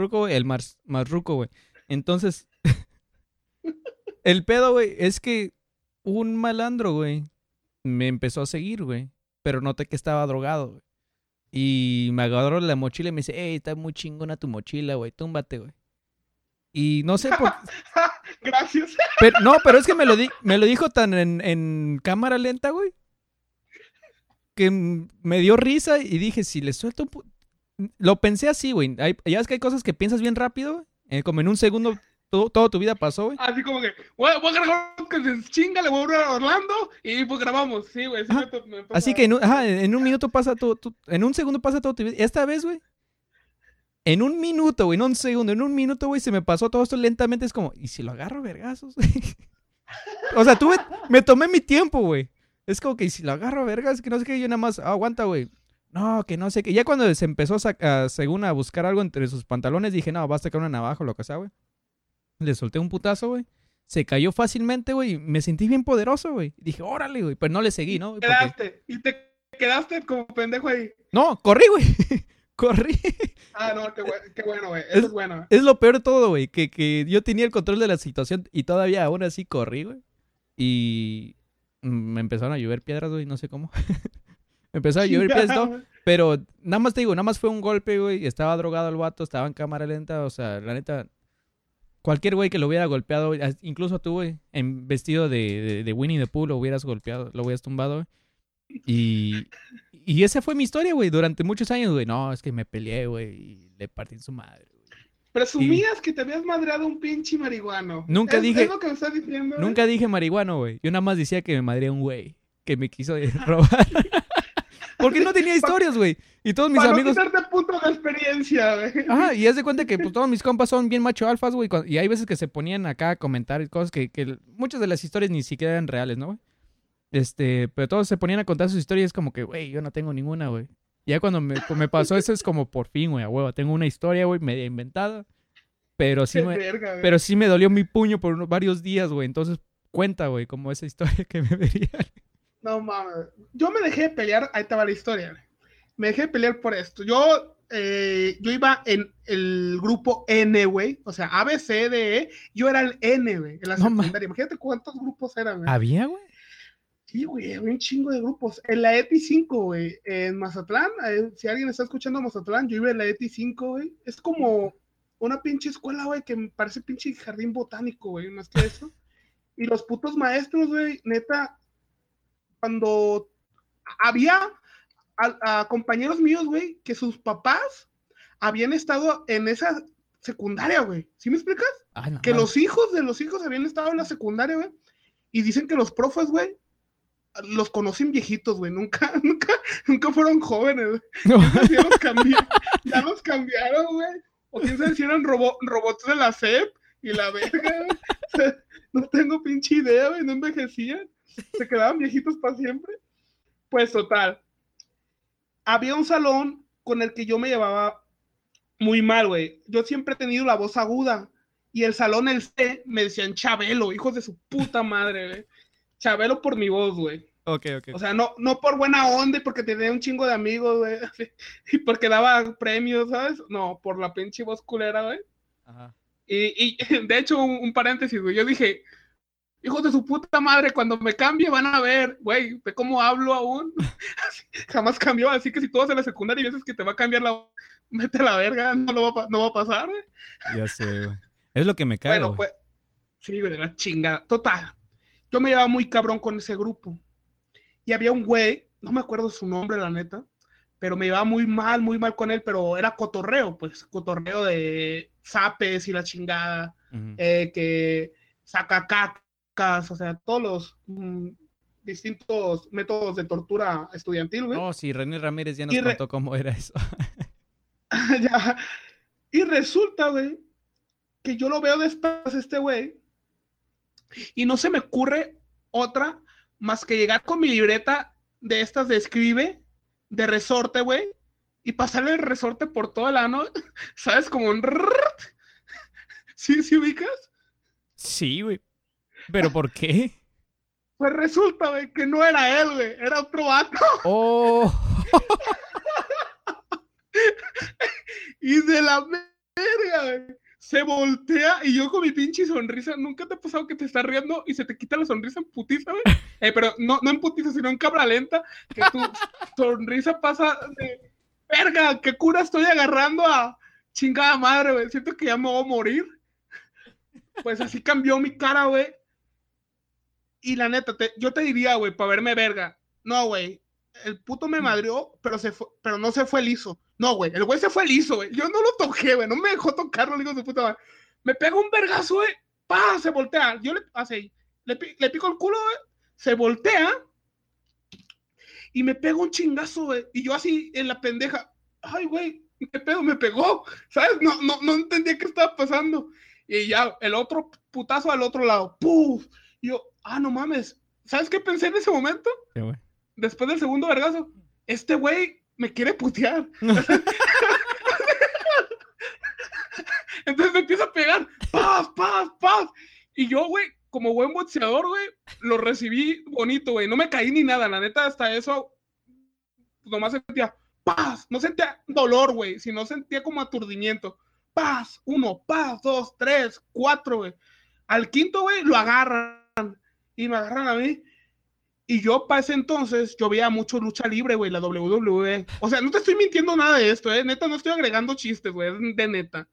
Speaker 1: güey, el mars, marruco, güey. Entonces, el pedo, güey, es que un malandro, güey, me empezó a seguir, güey, pero noté que estaba drogado, güey. Y me agarró la mochila y me dice, hey, está muy chingona tu mochila, güey, túmbate, güey. Y no sé por
Speaker 2: Gracias.
Speaker 1: pero, no, pero es que me lo, di- me lo dijo tan en, en cámara lenta, güey. Que me dio risa y dije, si le suelto un... pu- Lo pensé así, güey. Hay- Ya es que hay cosas que piensas bien rápido. Eh, como en un segundo todo, toda tu vida pasó, güey.
Speaker 2: Así como que, voy, voy a grabar que se chinga, le voy a hablar a Orlando y pues grabamos. Sí, güey. sí me me
Speaker 1: Así que en un, ajá, en un <laughs> minuto pasa todo, tu- en un segundo pasa todo tu vida. Esta vez, güey, en un minuto, güey, no un segundo, en un minuto, güey, se me pasó todo esto lentamente. Es como, ¿y si lo agarro vergazos? <laughs> o sea, tuve, me tomé mi tiempo, güey. Es como que, ¿y si lo agarro vergas? Que no sé qué, yo nada más, "Ah, aguanta, güey. No, que no sé qué. Ya cuando se empezó a, sac- a, según a buscar algo entre sus pantalones, dije, no, va a sacar una navaja o lo que sea, güey. Le solté un putazo, güey. Se cayó fácilmente, güey. Me sentí bien poderoso, güey. Dije, órale, güey. Pero no le seguí, ¿no? Porque-
Speaker 2: Quedaste. Y te quedaste como pendejo ahí.
Speaker 1: No, corrí, güey. <laughs> corrí.
Speaker 2: Ah, no, qué, bue- qué bueno, güey.
Speaker 1: Es-
Speaker 2: Eso es bueno.
Speaker 1: Es lo peor de todo, güey. Que, que yo tenía el control de la situación y todavía aún así corrí, güey. Y me empezaron a llover piedras, güey. No sé cómo. <laughs> me empezaron a llover piedras, ¿no? Pero nada más te digo, nada más fue un golpe, güey. Estaba drogado el vato, estaba en cámara lenta. O sea, la neta, cualquier güey que lo hubiera golpeado, incluso tú, güey, en vestido de, de, de Winnie the Pooh, lo hubieras golpeado, lo hubieras tumbado, güey. Y, y esa fue mi historia, güey, durante muchos años, güey. No, es que me peleé, güey, y le partí en su madre. güey.
Speaker 2: Presumías que te habías madreado un pinche marihuano.
Speaker 1: Nunca
Speaker 2: ¿Es-
Speaker 1: dije-
Speaker 2: ¿Es lo que me estás diciendo? güey?
Speaker 1: Nunca dije marihuano, güey. Yo nada más decía que me madreé un güey que me quiso <laughs> robar. Porque no tenía <laughs> historias, güey. Y todos mis
Speaker 2: Para
Speaker 1: amigos...
Speaker 2: no quitarte puntos de experiencia, güey.
Speaker 1: Ajá, <laughs> y haz de cuenta que pues, todos mis compas son bien macho alfas, güey. Y hay veces que se ponían acá a comentar cosas que, que muchas de las historias ni siquiera eran reales, ¿no, güey? Este, pero todos se ponían a contar sus historias como que, güey, yo no tengo ninguna, güey. Ya cuando me, me pasó eso es como por fin, güey, a huevo. Tengo una historia, güey, media inventada. Pero sí <laughs> me,
Speaker 2: verga,
Speaker 1: pero sí me dolió mi puño por unos, varios días, güey. Entonces cuenta, güey, como esa historia que me <laughs> vería.
Speaker 2: No mames. Yo me dejé de pelear, ahí estaba la historia. güey. Me dejé de pelear por esto. Yo, eh, yo iba en el grupo N, güey. O sea, A, B, C, D, E. Yo era el N, güey, en la
Speaker 1: No
Speaker 2: secundaria. Imagínate cuántos grupos eran, güey.
Speaker 1: ¿Había, güey?
Speaker 2: Sí, güey, un chingo de grupos. En la ETI 5, güey, en Mazatlán, eh, si alguien está escuchando Mazatlán, yo iba en la ETI 5, güey. Es como, una pinche escuela, güey, que parece pinche jardín botánico, güey, más que eso. Y los putos maestros, güey, neta, cuando había a, compañeros míos, güey, que sus papás habían estado en esa secundaria, güey. ¿Sí me explicas? que los hijos de los hijos habían estado en la secundaria, güey. Y dicen que los profes, güey, los conocen viejitos, güey. Nunca, <laughs> nunca, nunca fueron jóvenes, güey. Ya, los cambiaron, ya los cambiaron, güey. O quién sabe si eran robots de la SEP y la verga, <laughs> No tengo pinche idea, güey. No envejecían. Se quedaban viejitos para siempre. Pues total. Había un salón con el que yo me llevaba muy mal, güey. Yo siempre he tenido la voz aguda. Y el salón, el C, me decían Chabelo, hijos de su puta madre, güey. Chabelo por mi voz, güey.
Speaker 1: Ok, ok.
Speaker 2: O sea, no, no por buena onda y porque tenía un chingo de amigos, güey. <laughs> Y porque daba premios, ¿sabes? No, por la pinche voz culera, güey. Ajá. Y, y <laughs> de hecho, un, paréntesis, güey. Yo dije, hijos de su puta madre, cuando me cambie van a ver, güey, de cómo hablo aún. <laughs> Jamás cambió, así que si tú vas a la secundaria y dices que te va a cambiar la mete la verga, no, lo va, no va a pasar, güey.
Speaker 1: Ya sé, güey. Es lo que me cae. Bueno, pues,
Speaker 2: sí, güey, la chingada. Total. Yo me llevaba muy cabrón con ese grupo. Y había un güey, no me acuerdo su nombre, la neta, pero me llevaba muy mal, muy mal con él, pero era cotorreo, pues, cotorreo de zapes y la chingada, eh, que saca cacas, o sea, todos los mm, distintos métodos de tortura estudiantil, güey.
Speaker 1: Oh, sí, René Ramírez ya nos contó cómo era eso. <laughs>
Speaker 2: ya. Y resulta, güey, que yo lo veo después este güey, y no se me ocurre otra más que llegar con mi libreta de estas de escribe, de resorte, güey, y pasarle el resorte por todo el ano, ¿sabes? Como un... <laughs> ¿Sí, ¿Sí ubicas?
Speaker 1: Sí, güey. ¿Pero por qué?
Speaker 2: Pues resulta, güey, que no era él, güey, era otro vato. <laughs>
Speaker 1: Oh.
Speaker 2: y de la verga, güey se voltea y yo con mi pinche sonrisa, ¿nunca te ha pasado que te estás riendo y se te quita la sonrisa en putiza, güey? <laughs> Eh, pero no, no en putiza, sino en cabra lenta, que tu sonrisa pasa de, verga, qué cura estoy agarrando a chingada madre, güey, siento que ya me voy a morir. Pues así cambió mi cara, güey. Y la neta, yo te diría, güey, para verme verga, no, güey, el puto me madrió, pero, se pero no se fue liso. No, güey, el güey se fue liso, güey. Yo no lo toqué, güey. No me dejó tocarlo, digo de puta madre. Me pega un vergazo, güey. ¡Pah! Se voltea. Yo le, así, le, le pico el culo, güey. Se voltea. Y me pega un chingazo, güey. Y yo así en la pendeja. Ay, güey, ¿qué pedo? Me pegó. ¿Sabes? No, no, no entendía qué estaba pasando. Y ya, el otro putazo al otro lado. ¡Puf! Y yo, ah, no mames. ¿Sabes qué pensé en ese momento? Después del segundo vergazo. Este güey me quiere putear. <laughs> Entonces me empieza a pegar, paz, paz, paz. Y yo, güey, como buen boxeador, güey, lo recibí bonito, güey. No me caí ni nada, la neta, hasta eso, nomás sentía paz. No sentía dolor, güey, sino sentía como aturdimiento. Paz, uno, paz, dos, tres, cuatro, güey. Al quinto, güey, lo agarran. Y me agarran a mí. Y yo para ese entonces, yo veía mucho lucha libre, güey, la WWE. O sea, no te estoy mintiendo nada de esto, eh. Neta, no estoy agregando chistes, güey, de neta.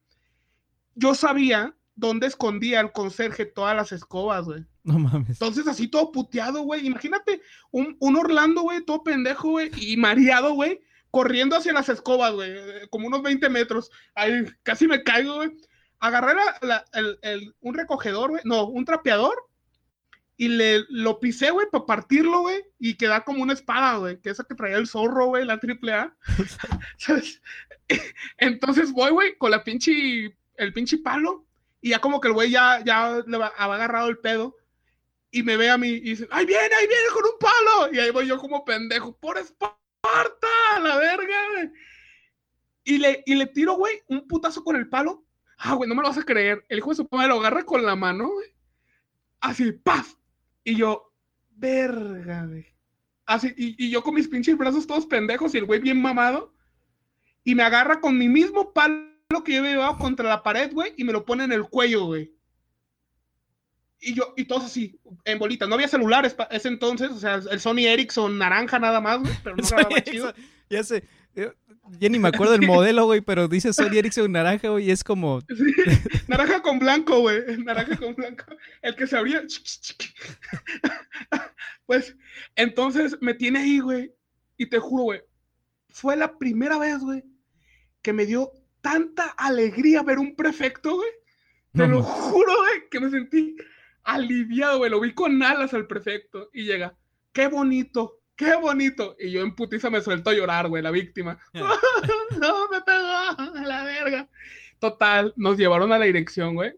Speaker 2: Yo sabía dónde escondía el conserje todas las escobas, güey.
Speaker 1: No mames.
Speaker 2: Entonces, así todo puteado, güey. Imagínate un, un Orlando, güey, todo pendejo, güey, y mareado, güey, corriendo hacia las escobas, güey, como unos 20 metros. Ahí casi me caigo, güey. Agarré el, el, un recogedor, güey, no, un trapeador y le lo pisé, güey, para partirlo, güey, y queda como una espada, güey, que esa que traía el zorro, güey, la triple A. <laughs> Entonces voy, güey, con la pinche, el pinche palo, y ya como que el güey ya, ya le había agarrado el pedo, y me ve a mí y dice, ¡ay viene, ahí viene con un palo! Y ahí voy yo como pendejo, ¡por Esparta! ¡La verga, güey! Y le, y le tiro, güey, un putazo con el palo. Ah, güey, no me lo vas a creer. El hijo de su padre lo agarra con la mano, güey. Así, ¡paf! Y yo, verga, güey. Así, y, yo con mis pinches brazos todos pendejos y el güey bien mamado. Y me agarra con mi mismo palo que yo había llevado contra la pared, güey, y me lo pone en el cuello, güey. Y yo, y todos así, en bolita. No había celulares ese entonces, o sea, el Sony Ericsson naranja nada más, güey, pero no <laughs> grababa chido.
Speaker 1: Ya sé. Ya ni me acuerdo del <laughs> modelo, güey, pero dice Sony Ericsson naranja, güey, y es como... <laughs>
Speaker 2: naranja con blanco, güey, naranja con blanco. El que se abría... <laughs> pues, entonces me tiene ahí, güey, y te juro, güey, fue la primera vez, güey, que me dio tanta alegría ver un prefecto, güey. Te lo juro, güey, que me sentí aliviado, güey. Lo vi con alas al prefecto y llega, qué bonito, qué bonito. Y yo en putiza me suelto a llorar, güey, la víctima. <laughs> no, me pegó, a la verga. Total, nos llevaron a la dirección, güey.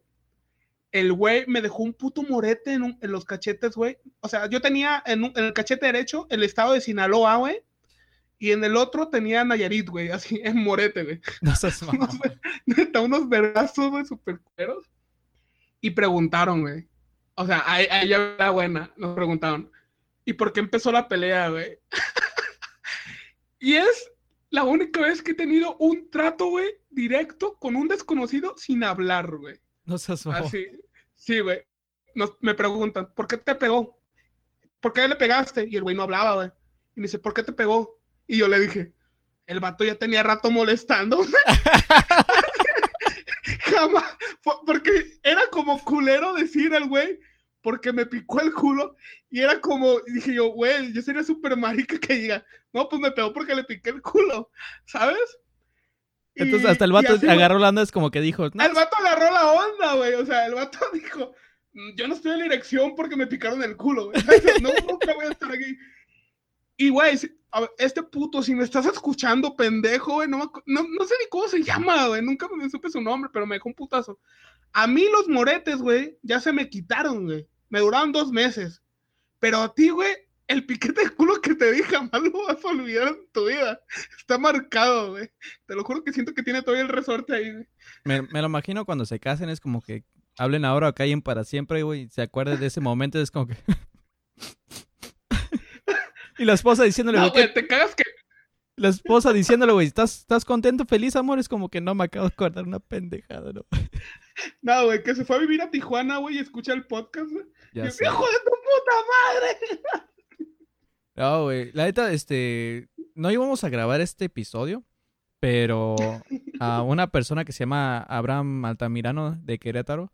Speaker 2: El güey me dejó un puto morete en, los cachetes, güey. O sea, yo tenía en, en, el cachete derecho el estado de Sinaloa, güey. Y en el otro tenía Nayarit, güey, así <laughs> en morete, güey. No seas <laughs> unos, unos vergazos, güey, super cueros. Y preguntaron, güey. O sea, ahí, ahí ya era buena. Nos preguntaron, ¿y por qué empezó la pelea, güey? <laughs> y es la única vez que he tenido un trato, güey, directo con un desconocido sin hablar, güey.
Speaker 1: No seas
Speaker 2: Así. Sí, güey. me preguntan, ¿por qué te pegó? ¿Por qué le pegaste? Y el güey no hablaba, güey. Y me dice, ¿por qué te pegó? Y yo le dije, el vato ya tenía rato molestando. <laughs> Jamás, porque era como culero decir al güey, porque me picó el culo, y era como, dije yo, güey, yo sería súper marica que diga, no, pues me pegó porque le piqué el culo, ¿sabes?
Speaker 1: Entonces hasta el vato agarró la onda, es como que dijo.
Speaker 2: el vato agarró la onda, güey. O sea, el vato <laughs> dijo, mm, yo no estoy en la dirección porque me picaron el culo, güey. <laughs> No, nunca voy a estar aquí. Y, güey, este puto, si me estás escuchando, pendejo, güey, no, no, sé ni cómo se <laughs> llama, güey, nunca me supe su nombre, pero me dejó un putazo. A mí los moretes, güey, ya se me quitaron, güey. Me duraron dos meses. Pero a ti, güey, el piquete de culo que te di jamás lo vas a olvidar en tu vida. Está marcado, güey. Te lo juro que siento que tiene todavía el resorte ahí, güey.
Speaker 1: Me, me lo imagino cuando se casen, es como que hablen ahora o callen para siempre, güey. Se acuerden de ese momento, es como que... <laughs> Y la esposa diciéndole,
Speaker 2: güey, te cagas que.
Speaker 1: La esposa diciéndole, güey, ¿estás, ¿estás contento, feliz, amor? Es como que no me acabo de acordar una pendejada, ¿no?
Speaker 2: No, güey, que se fue a vivir a Tijuana, güey, y escucha el podcast, güey. ¡Hijo de tu puta madre! <laughs>
Speaker 1: No, güey, la neta, este. No íbamos a grabar este episodio, pero a una persona que se llama Abraham Altamirano de Querétaro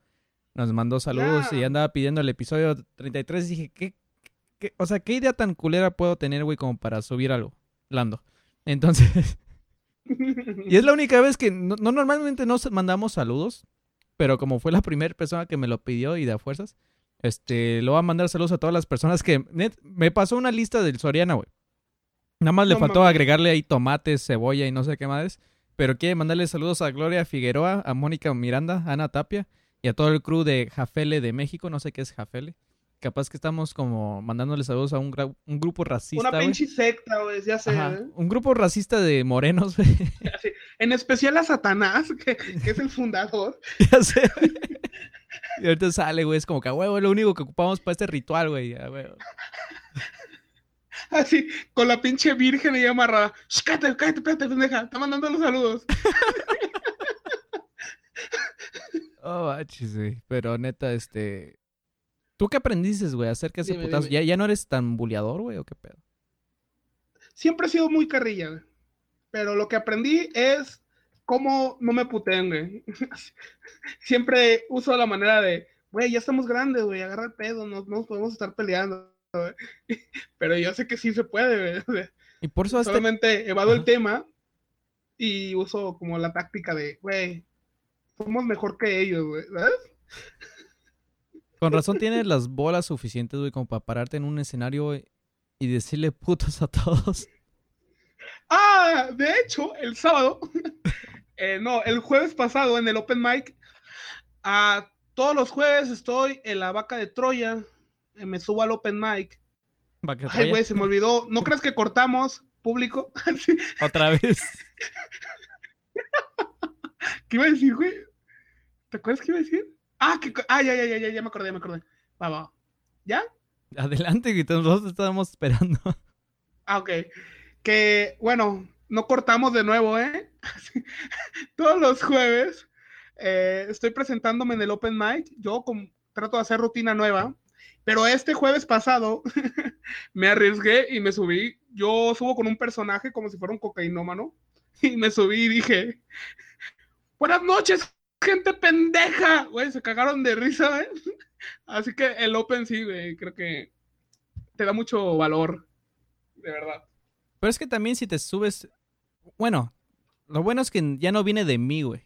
Speaker 1: nos mandó saludos y andaba pidiendo el episodio 33. Y dije, ¿qué o sea, qué idea tan culera puedo tener, güey, como para subir algo, Lando. Entonces, <laughs> y es la única vez que no, normalmente nos mandamos saludos, pero como fue la primera persona que me lo pidió y de a fuerzas, este, lo voy a mandar saludos a todas las personas que me pasó una lista del Soriana, güey. Nada más le faltó agregarle ahí tomates, cebolla y no sé qué más. Pero quiere mandarle saludos a Gloria Figueroa, a Mónica Miranda, a Ana Tapia y a todo el crew de Jafele de México. No sé qué es Jafele capaz que estamos como mandándole saludos a un, un grupo racista.
Speaker 2: Una pinche secta, güey, ya sé. ¿eh?
Speaker 1: Un grupo racista de morenos, güey. <laughs>
Speaker 2: En especial a Satanás, que, es el fundador. <laughs>
Speaker 1: ya sé. Y ahorita sale, güey, es como que, güey, lo único que ocupamos para este ritual, güey.
Speaker 2: Así, con la pinche virgen y amarrada. cállate, cállate, cállate, pendeja. Está mandando los saludos. <laughs>
Speaker 1: oh, bachis, güey. Pero neta, este ¿Tú qué aprendiste, güey, acerca de ese putazo? ¿Ya, ¿Ya no eres tan buleador, güey, o qué pedo?
Speaker 2: Siempre he sido muy carrilla, güey. Pero lo que aprendí es cómo no me puteen, güey. <laughs> Siempre uso la manera de, güey, ya estamos grandes, güey, agarra el pedo, no, no podemos estar peleando. Güey. <laughs> Pero yo sé que sí se puede, güey.
Speaker 1: Y por eso
Speaker 2: Solamente evado el tema y uso como la táctica de, güey, somos mejor que ellos, güey, ¿sabes?
Speaker 1: Con razón tienes las bolas suficientes, güey, como para pararte en un escenario y decirle putos a todos.
Speaker 2: Ah, de hecho, el sábado, <laughs> eh, no, el jueves pasado en el Open Mic, a todos los jueves estoy en la vaca de Troya, eh, me subo al Open Mic. Ay, güey, se me olvidó. ¿No crees que cortamos público? <laughs>
Speaker 1: Otra vez. <laughs>
Speaker 2: ¿Qué iba a decir, güey? ¿Te acuerdas qué iba a decir? Ah, que, ah, ya, ya, ya, ya, me acordé, me acordé. Va, va. ¿Ya?
Speaker 1: Adelante, que nosotros estábamos esperando. <laughs>
Speaker 2: Ah, ok. Que, bueno, no cortamos de nuevo, ¿eh? <laughs> Todos los jueves eh, estoy presentándome en el Open Mic. Yo trato de hacer rutina nueva. Pero este jueves pasado <laughs> me arriesgué y me subí. Yo subo con un personaje como si fuera un cocainómano. y me subí y dije, buenas noches, gente pendeja. Güey, se cagaron de risa, ¿eh? <laughs> Así que el Open sí, güey, creo que te da mucho valor, de verdad.
Speaker 1: Pero es que también si te subes, bueno, lo bueno es que ya no viene de mí, güey.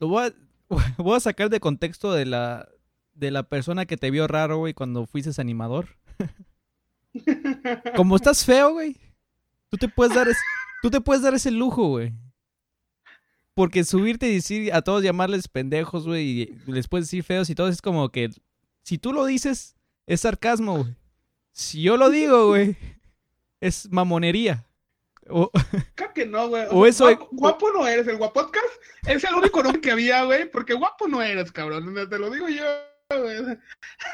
Speaker 1: Lo voy a, <laughs> voy a sacar de contexto de la, de la persona que te vio raro, güey, cuando fuiste animador. <laughs> Como estás feo, güey. Tú te puedes dar, tú te puedes dar ese lujo, güey. Porque subirte y decir a todos llamarles pendejos, güey, y les puedes decir feos y todo, es como que si tú lo dices, es sarcasmo, güey. Si yo lo digo, güey, es mamonería.
Speaker 2: O, <laughs> Creo que no, güey.
Speaker 1: O, eso.
Speaker 2: Guapo, guapo, no eres. El guapodcast es el único nombre que había, güey. Porque guapo no eres, cabrón. Te lo digo yo, güey.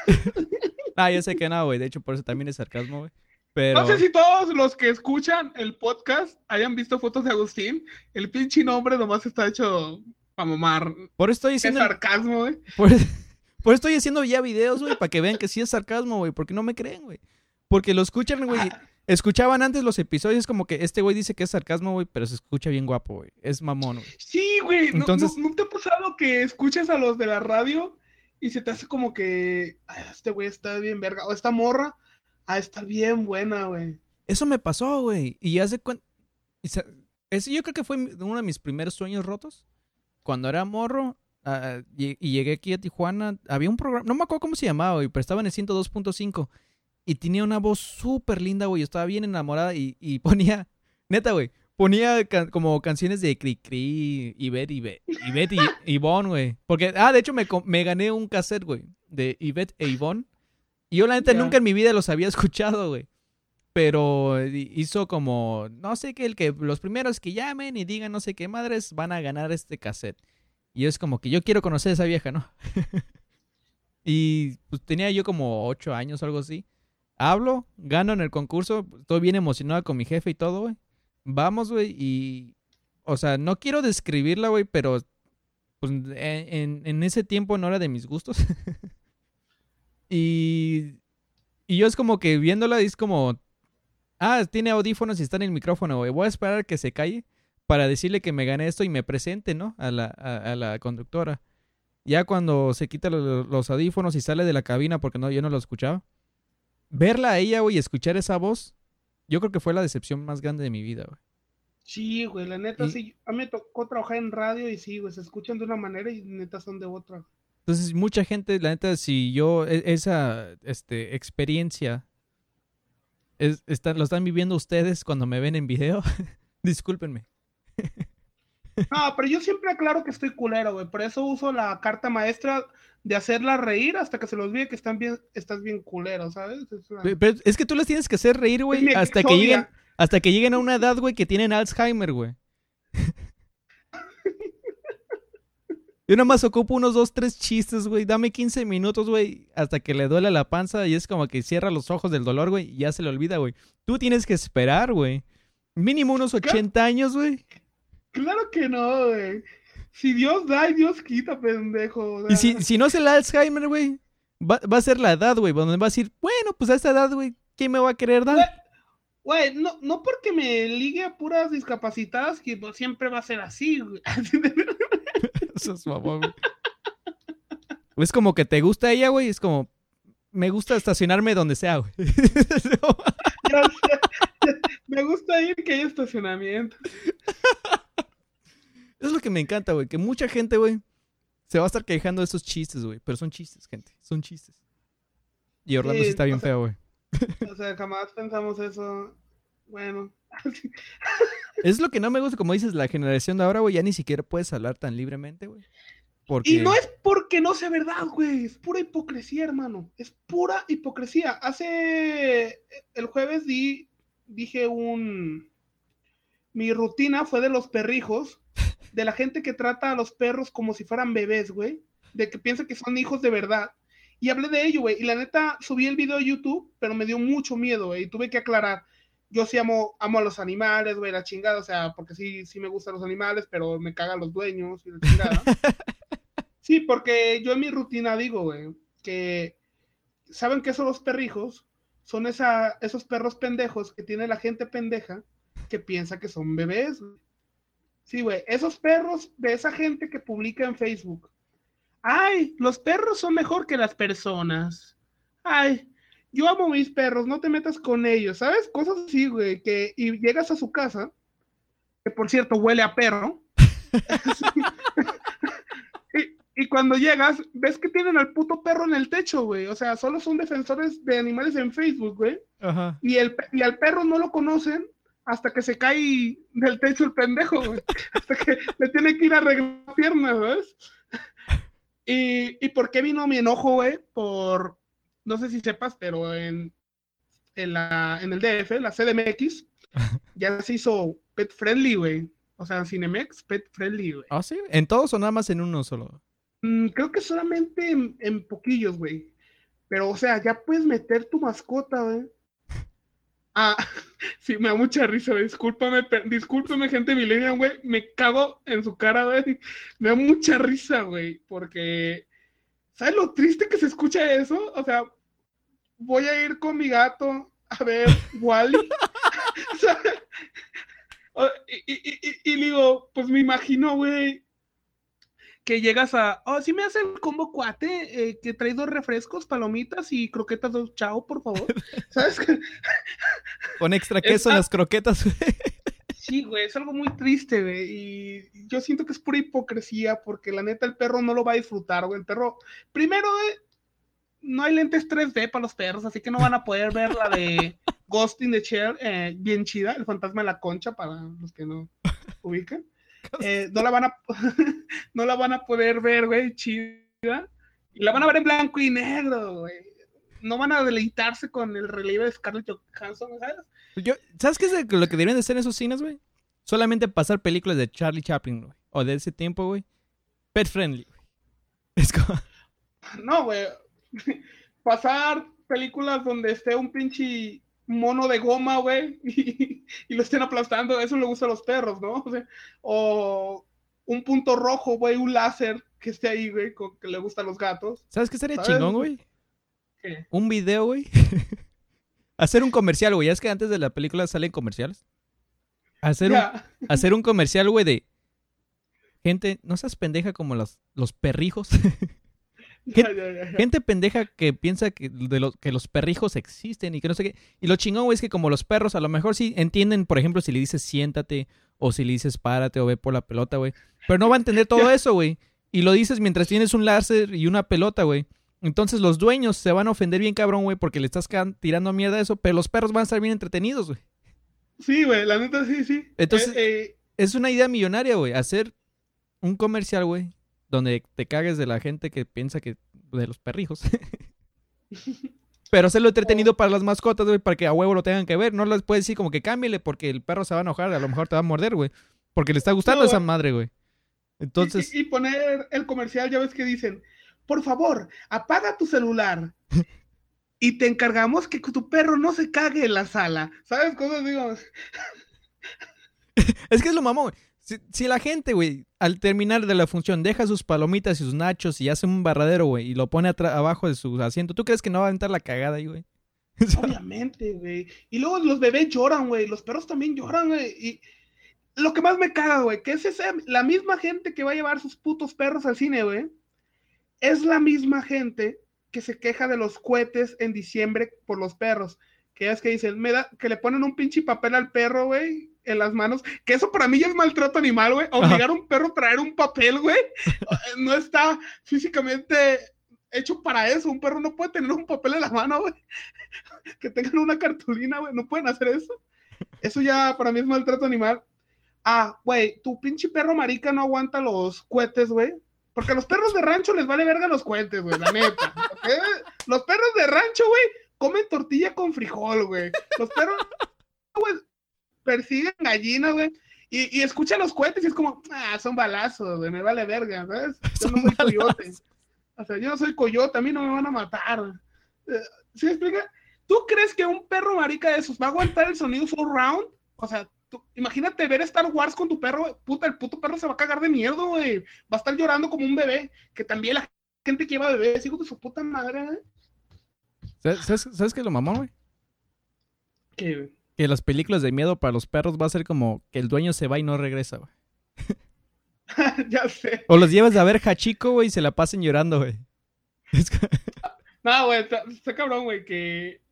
Speaker 2: <laughs>
Speaker 1: ah, yo sé que no, güey. De hecho, por eso también es sarcasmo, güey. Pero...
Speaker 2: No sé si todos los que escuchan el podcast hayan visto fotos de Agustín. El pinche nombre nomás está hecho para mamar.
Speaker 1: Por eso estoy diciendo.
Speaker 2: Es sarcasmo, güey.
Speaker 1: Por, <laughs> por, eso estoy haciendo ya videos, güey, para que vean que sí es sarcasmo, güey. Porque no me creen, güey. Porque lo escuchan, güey. Escuchaban antes los episodios como que este güey dice que es sarcasmo, güey, pero se escucha bien guapo, güey. Es mamón, güey.
Speaker 2: Sí, güey. Entonces... ¿No, ¿No, te ha pasado que escuchas a los de la radio y se te hace como que Ay, este güey está bien verga? O esta morra, ah, está bien buena, güey.
Speaker 1: Eso me pasó, güey. Y hace cuenta... Ese yo creo que fue uno de mis primeros sueños rotos. Cuando era morro uh, y, llegué aquí a Tijuana, había un programa, no me acuerdo cómo se llamaba, güey, pero estaba en el 102.5. Y tenía una voz súper linda, güey. Yo estaba bien enamorada y, <laughs> ponía, neta, güey, ponía como canciones de Cri Cri, Ivette, Ivette, Ivette y Ivonne, güey. Porque, ah, de hecho me, me gané un cassette, güey, de Ivette e Ivonne. Y yo, la neta, yeah. nunca en mi vida los había <laughs> escuchado, güey. Pero hizo como, no sé qué, el que los primeros que llamen y digan no sé qué madres van a ganar este cassette. Y es como que yo quiero conocer a esa vieja, ¿no? <laughs> y pues tenía yo como ocho años o algo así hablo, gano en el concurso, estoy bien emocionado con mi jefe y todo, güey. Vamos, güey, y... O sea, no quiero describirla, güey, pero... Pues en, en, ese tiempo no era de mis gustos. <laughs> y... Y yo es como que viéndola es como... Ah, tiene audífonos y está en el micrófono, güey. Voy a esperar a que se calle para decirle que me gané esto y me presente, ¿no? A la, a, a la conductora. Ya cuando se quita los, los, audífonos y sale de la cabina porque no, yo no lo escuchaba verla a ella, güey, y escuchar esa voz, yo creo que fue la decepción más grande de mi vida, güey.
Speaker 2: Sí, güey, la neta, y... sí. A mí me tocó trabajar en radio y sí, güey, se escuchan de una manera y neta son de otra.
Speaker 1: Entonces, mucha gente, la neta, si yo, esa este, experiencia, es, está, lo están viviendo ustedes cuando me ven en video, <laughs> discúlpenme. <laughs>
Speaker 2: No, pero yo siempre aclaro que estoy culero, güey. Por eso uso la carta maestra de hacerla reír hasta que se los olvide que están bien, estás bien culero, ¿sabes?
Speaker 1: Es, una... pero es que tú les tienes que hacer reír, güey, hasta que lleguen, hasta que lleguen a una edad, güey, que tienen Alzheimer, güey. <laughs> Yo nada más ocupo unos dos, tres chistes, güey. Dame 15 minutos, güey, hasta que le duele la panza y es como que cierra los ojos del dolor, güey, y ya se le olvida, güey. Tú tienes que esperar, güey. Mínimo unos 80 años, güey.
Speaker 2: Claro que no, güey. Si Dios da y Dios quita, pendejo.
Speaker 1: Y si, si no es el Alzheimer, güey, va, va, a ser la edad, güey, donde va a decir, bueno, pues a esta edad, güey, ¿quién me va a querer dar?
Speaker 2: Güey, no, no porque me ligue a puras discapacitadas, que pues, siempre va a ser así, güey. <laughs>
Speaker 1: Es mamón, güey. Es como que te gusta ella, güey, es como, me gusta estacionarme donde sea, güey. <laughs> <laughs>
Speaker 2: me gusta ir que haya estacionamiento.
Speaker 1: Es lo que me encanta, güey. Que mucha gente, güey, se va a estar quejando de esos chistes, güey. Pero son chistes, gente. Son chistes. Y Orlando sí, sí está bien
Speaker 2: sea,
Speaker 1: feo, güey.
Speaker 2: O sea, jamás pensamos eso. Bueno.
Speaker 1: es lo que no me gusta, como dices, la generación de ahora, güey, ya ni siquiera puedes hablar tan libremente, güey.
Speaker 2: Porque... Y no es porque no sea verdad, güey. Es pura hipocresía, hermano. Es pura hipocresía. Hace el jueves di, dije un... Mi rutina fue de los perrijos de la gente que trata a los perros como si fueran bebés, güey. De que piensa que son hijos de verdad. Y hablé de ello, güey. Y la neta, subí el video a YouTube, pero me dio mucho miedo, güey. Y tuve que aclarar. Yo sí amo, amo a los animales, güey, la chingada. O sea, porque sí, sí me gustan los animales, pero me cagan los dueños y la chingada. <laughs> sí, porque yo en mi rutina digo, güey, que ¿saben qué son los perrijos? Son esa, esos perros pendejos que tiene la gente pendeja que piensa que son bebés. Sí, güey. Esos perros de esa gente que publica en Facebook. Ay, los perros son mejor que las personas. Ay, yo amo mis perros, no te metas con ellos, ¿sabes? Cosas así, güey, que y llegas a su casa, que por cierto huele a perro. <laughs> y, y, cuando llegas, ves que tienen al puto perro en el techo, güey. O sea, solo son defensores de animales en Facebook, güey.
Speaker 1: Ajá.
Speaker 2: Y, el, y al perro no lo conocen hasta que se cae del techo el pendejo, güey. <laughs> hasta que le tiene que ir a arreglar piernas, ¿ves? Y, y por qué vino mi enojo, güey, por, no sé si sepas, pero en, en, la, en el DF, la CDMX, <laughs> ya se hizo pet friendly, güey. O sea, Cinemex, pet friendly, güey.
Speaker 1: ¿Ah, sí? ¿En todos o nada más en uno solo?
Speaker 2: Mm, creo que solamente en, en poquillos, güey. Pero, o sea, ya puedes meter tu mascota, güey. <laughs> Ah, <laughs> sí, me da mucha risa, güey. Discúlpame, discúlpame, gente millennial, güey. Me cago en su cara, güey. Me da mucha risa, güey. Porque, ¿sabes lo triste que se escucha eso? O sea, voy a ir con mi gato a ver Wally. <laughs> Y, y- y- y digo, pues me imagino, güey, que llegas a, oh, sí me hacen combo cuate, eh, que trae dos refrescos, palomitas y croquetas dos chao, por favor. <laughs> ¿Sabes?
Speaker 1: Con extra queso en las croquetas, güey.
Speaker 2: Sí, güey, es algo muy triste, güey. Y yo siento que es pura hipocresía porque la neta el perro no lo va a disfrutar, güey. El perro, primero, güey, no hay lentes 3D para los perros, así que no van a poder ver la de <laughs> Ghost in the Shell, eh, bien chida, el fantasma de la concha, para los que no ubican. <laughs> Eh, no la van a <laughs> no la van a poder ver, güey, chida. Y la van a ver en blanco y negro, güey. No van a deleitarse con el relieve de Scarlett Johansson, ¿sabes?
Speaker 1: Yo, ¿Sabes qué es lo que deberían de hacer en esos cines, güey? Solamente pasar películas de Charlie Chaplin, güey. O de ese tiempo, güey. Pet friendly, güey. <laughs> Es como...
Speaker 2: No, güey. <laughs> Pasar películas donde esté un pinche mono de goma, güey, <laughs> y, y lo estén aplastando, eso le gusta a los perros, ¿no? O, sea, o un punto rojo, güey, un láser que esté ahí, güey, con- que le gusta a los gatos.
Speaker 1: ¿Sabes qué sería
Speaker 2: ¿Sabes?
Speaker 1: chingón, güey?
Speaker 2: ¿Qué?
Speaker 1: Un video, güey. <laughs> hacer un comercial, güey. Ya es que antes de la película salen comerciales. Hacer, un,
Speaker 2: Ya. <laughs>
Speaker 1: hacer un comercial, güey, de... Gente, no seas pendeja como los, los perrijos. <laughs> Gente pendeja que piensa que, de que los perrijos existen y que no sé qué. Y lo chingón, güey, es que como los perros a lo mejor sí entienden, por ejemplo, si le dices siéntate o si le dices párate o ve por la pelota, güey. Pero no va a entender todo eso, güey. Y lo dices mientras tienes un láser y una pelota, güey. Entonces los dueños se van a ofender bien cabrón, güey, porque le estás tirando mierda a eso, pero los perros van a estar bien entretenidos, güey.
Speaker 2: Sí, güey, la neta sí, sí.
Speaker 1: Entonces-
Speaker 2: Eh, eh,
Speaker 1: Es una idea millonaria, güey, hacer un comercial, güey, donde te cagues de la gente que piensa que de los perrijos. <laughs> Pero hacerlo entretenido para las mascotas, güey, para que a huevo lo tengan que ver. No les puedes decir como que cámbiale porque el perro se va a enojar, a lo mejor te va a morder, güey. Porque le está gustando
Speaker 2: No,
Speaker 1: esa madre, güey. Entonces,
Speaker 2: y, y poner el comercial, ya ves que dicen, por favor, apaga tu celular. Y te encargamos que tu perro no se cague en la sala. ¿Sabes cosas digo? <laughs>
Speaker 1: es que es lo mamón. Si, si la gente, güey, al terminar de la función deja sus palomitas y sus nachos y hace un barradero, güey, y lo pone abajo de su asiento, ¿tú crees que no va a entrar la cagada ahí, güey? <laughs>
Speaker 2: Obviamente, güey. Y luego los bebés lloran, güey. Los perros también lloran, güey. Y lo que más me caga, güey, que es esa, la misma gente que va a llevar sus putos perros al cine, güey. Es la misma gente que se queja de los cohetes en diciembre por los perros. Que es que dicen, me da, que le ponen un pinche papel al perro, güey, en las manos. Que eso para mí ya es maltrato animal, güey. Obligar a un perro a traer un papel, güey. No está físicamente hecho para eso. Un perro no puede tener un papel en la mano, güey. <laughs> Que tengan una cartulina, güey. No pueden hacer eso. Eso ya para mí es maltrato animal. Ah, güey, tu pinche perro marica no aguanta los cohetes, güey. Porque a los perros de rancho les vale verga los cohetes, güey, la neta. ¿ok? <laughs> Los perros de rancho, güey, comen tortilla con frijol, güey. Los perros, <laughs> güey, persiguen gallinas, güey. Y, y escuchan los cohetes y es como, ah, son balazos, güey, me vale verga, ¿sabes? <laughs> Yo no
Speaker 1: Son
Speaker 2: soy coyote. O sea, yo no soy coyote, a mí no me van a matar. Eh, ¿Sí me explica? ¿Tú crees que un perro marica de esos va a aguantar el sonido surround? O sea, imagínate ver Star Wars con tu perro, puta, el puto perro se va a cagar de miedo, güey. Va a estar llorando como un bebé, que también la gente que lleva bebés, hijo de su puta madre, güey.
Speaker 1: ¿Sabes, sabes, qué es lo mamón, güey?
Speaker 2: Que,
Speaker 1: Que las películas de miedo para los perros va a ser como que el dueño se va y no regresa, güey. <laughs>
Speaker 2: ya sé.
Speaker 1: O los llevas a ver Hachiko, güey, y se la pasen llorando, güey.
Speaker 2: No, güey, está, está cabrón, güey, que,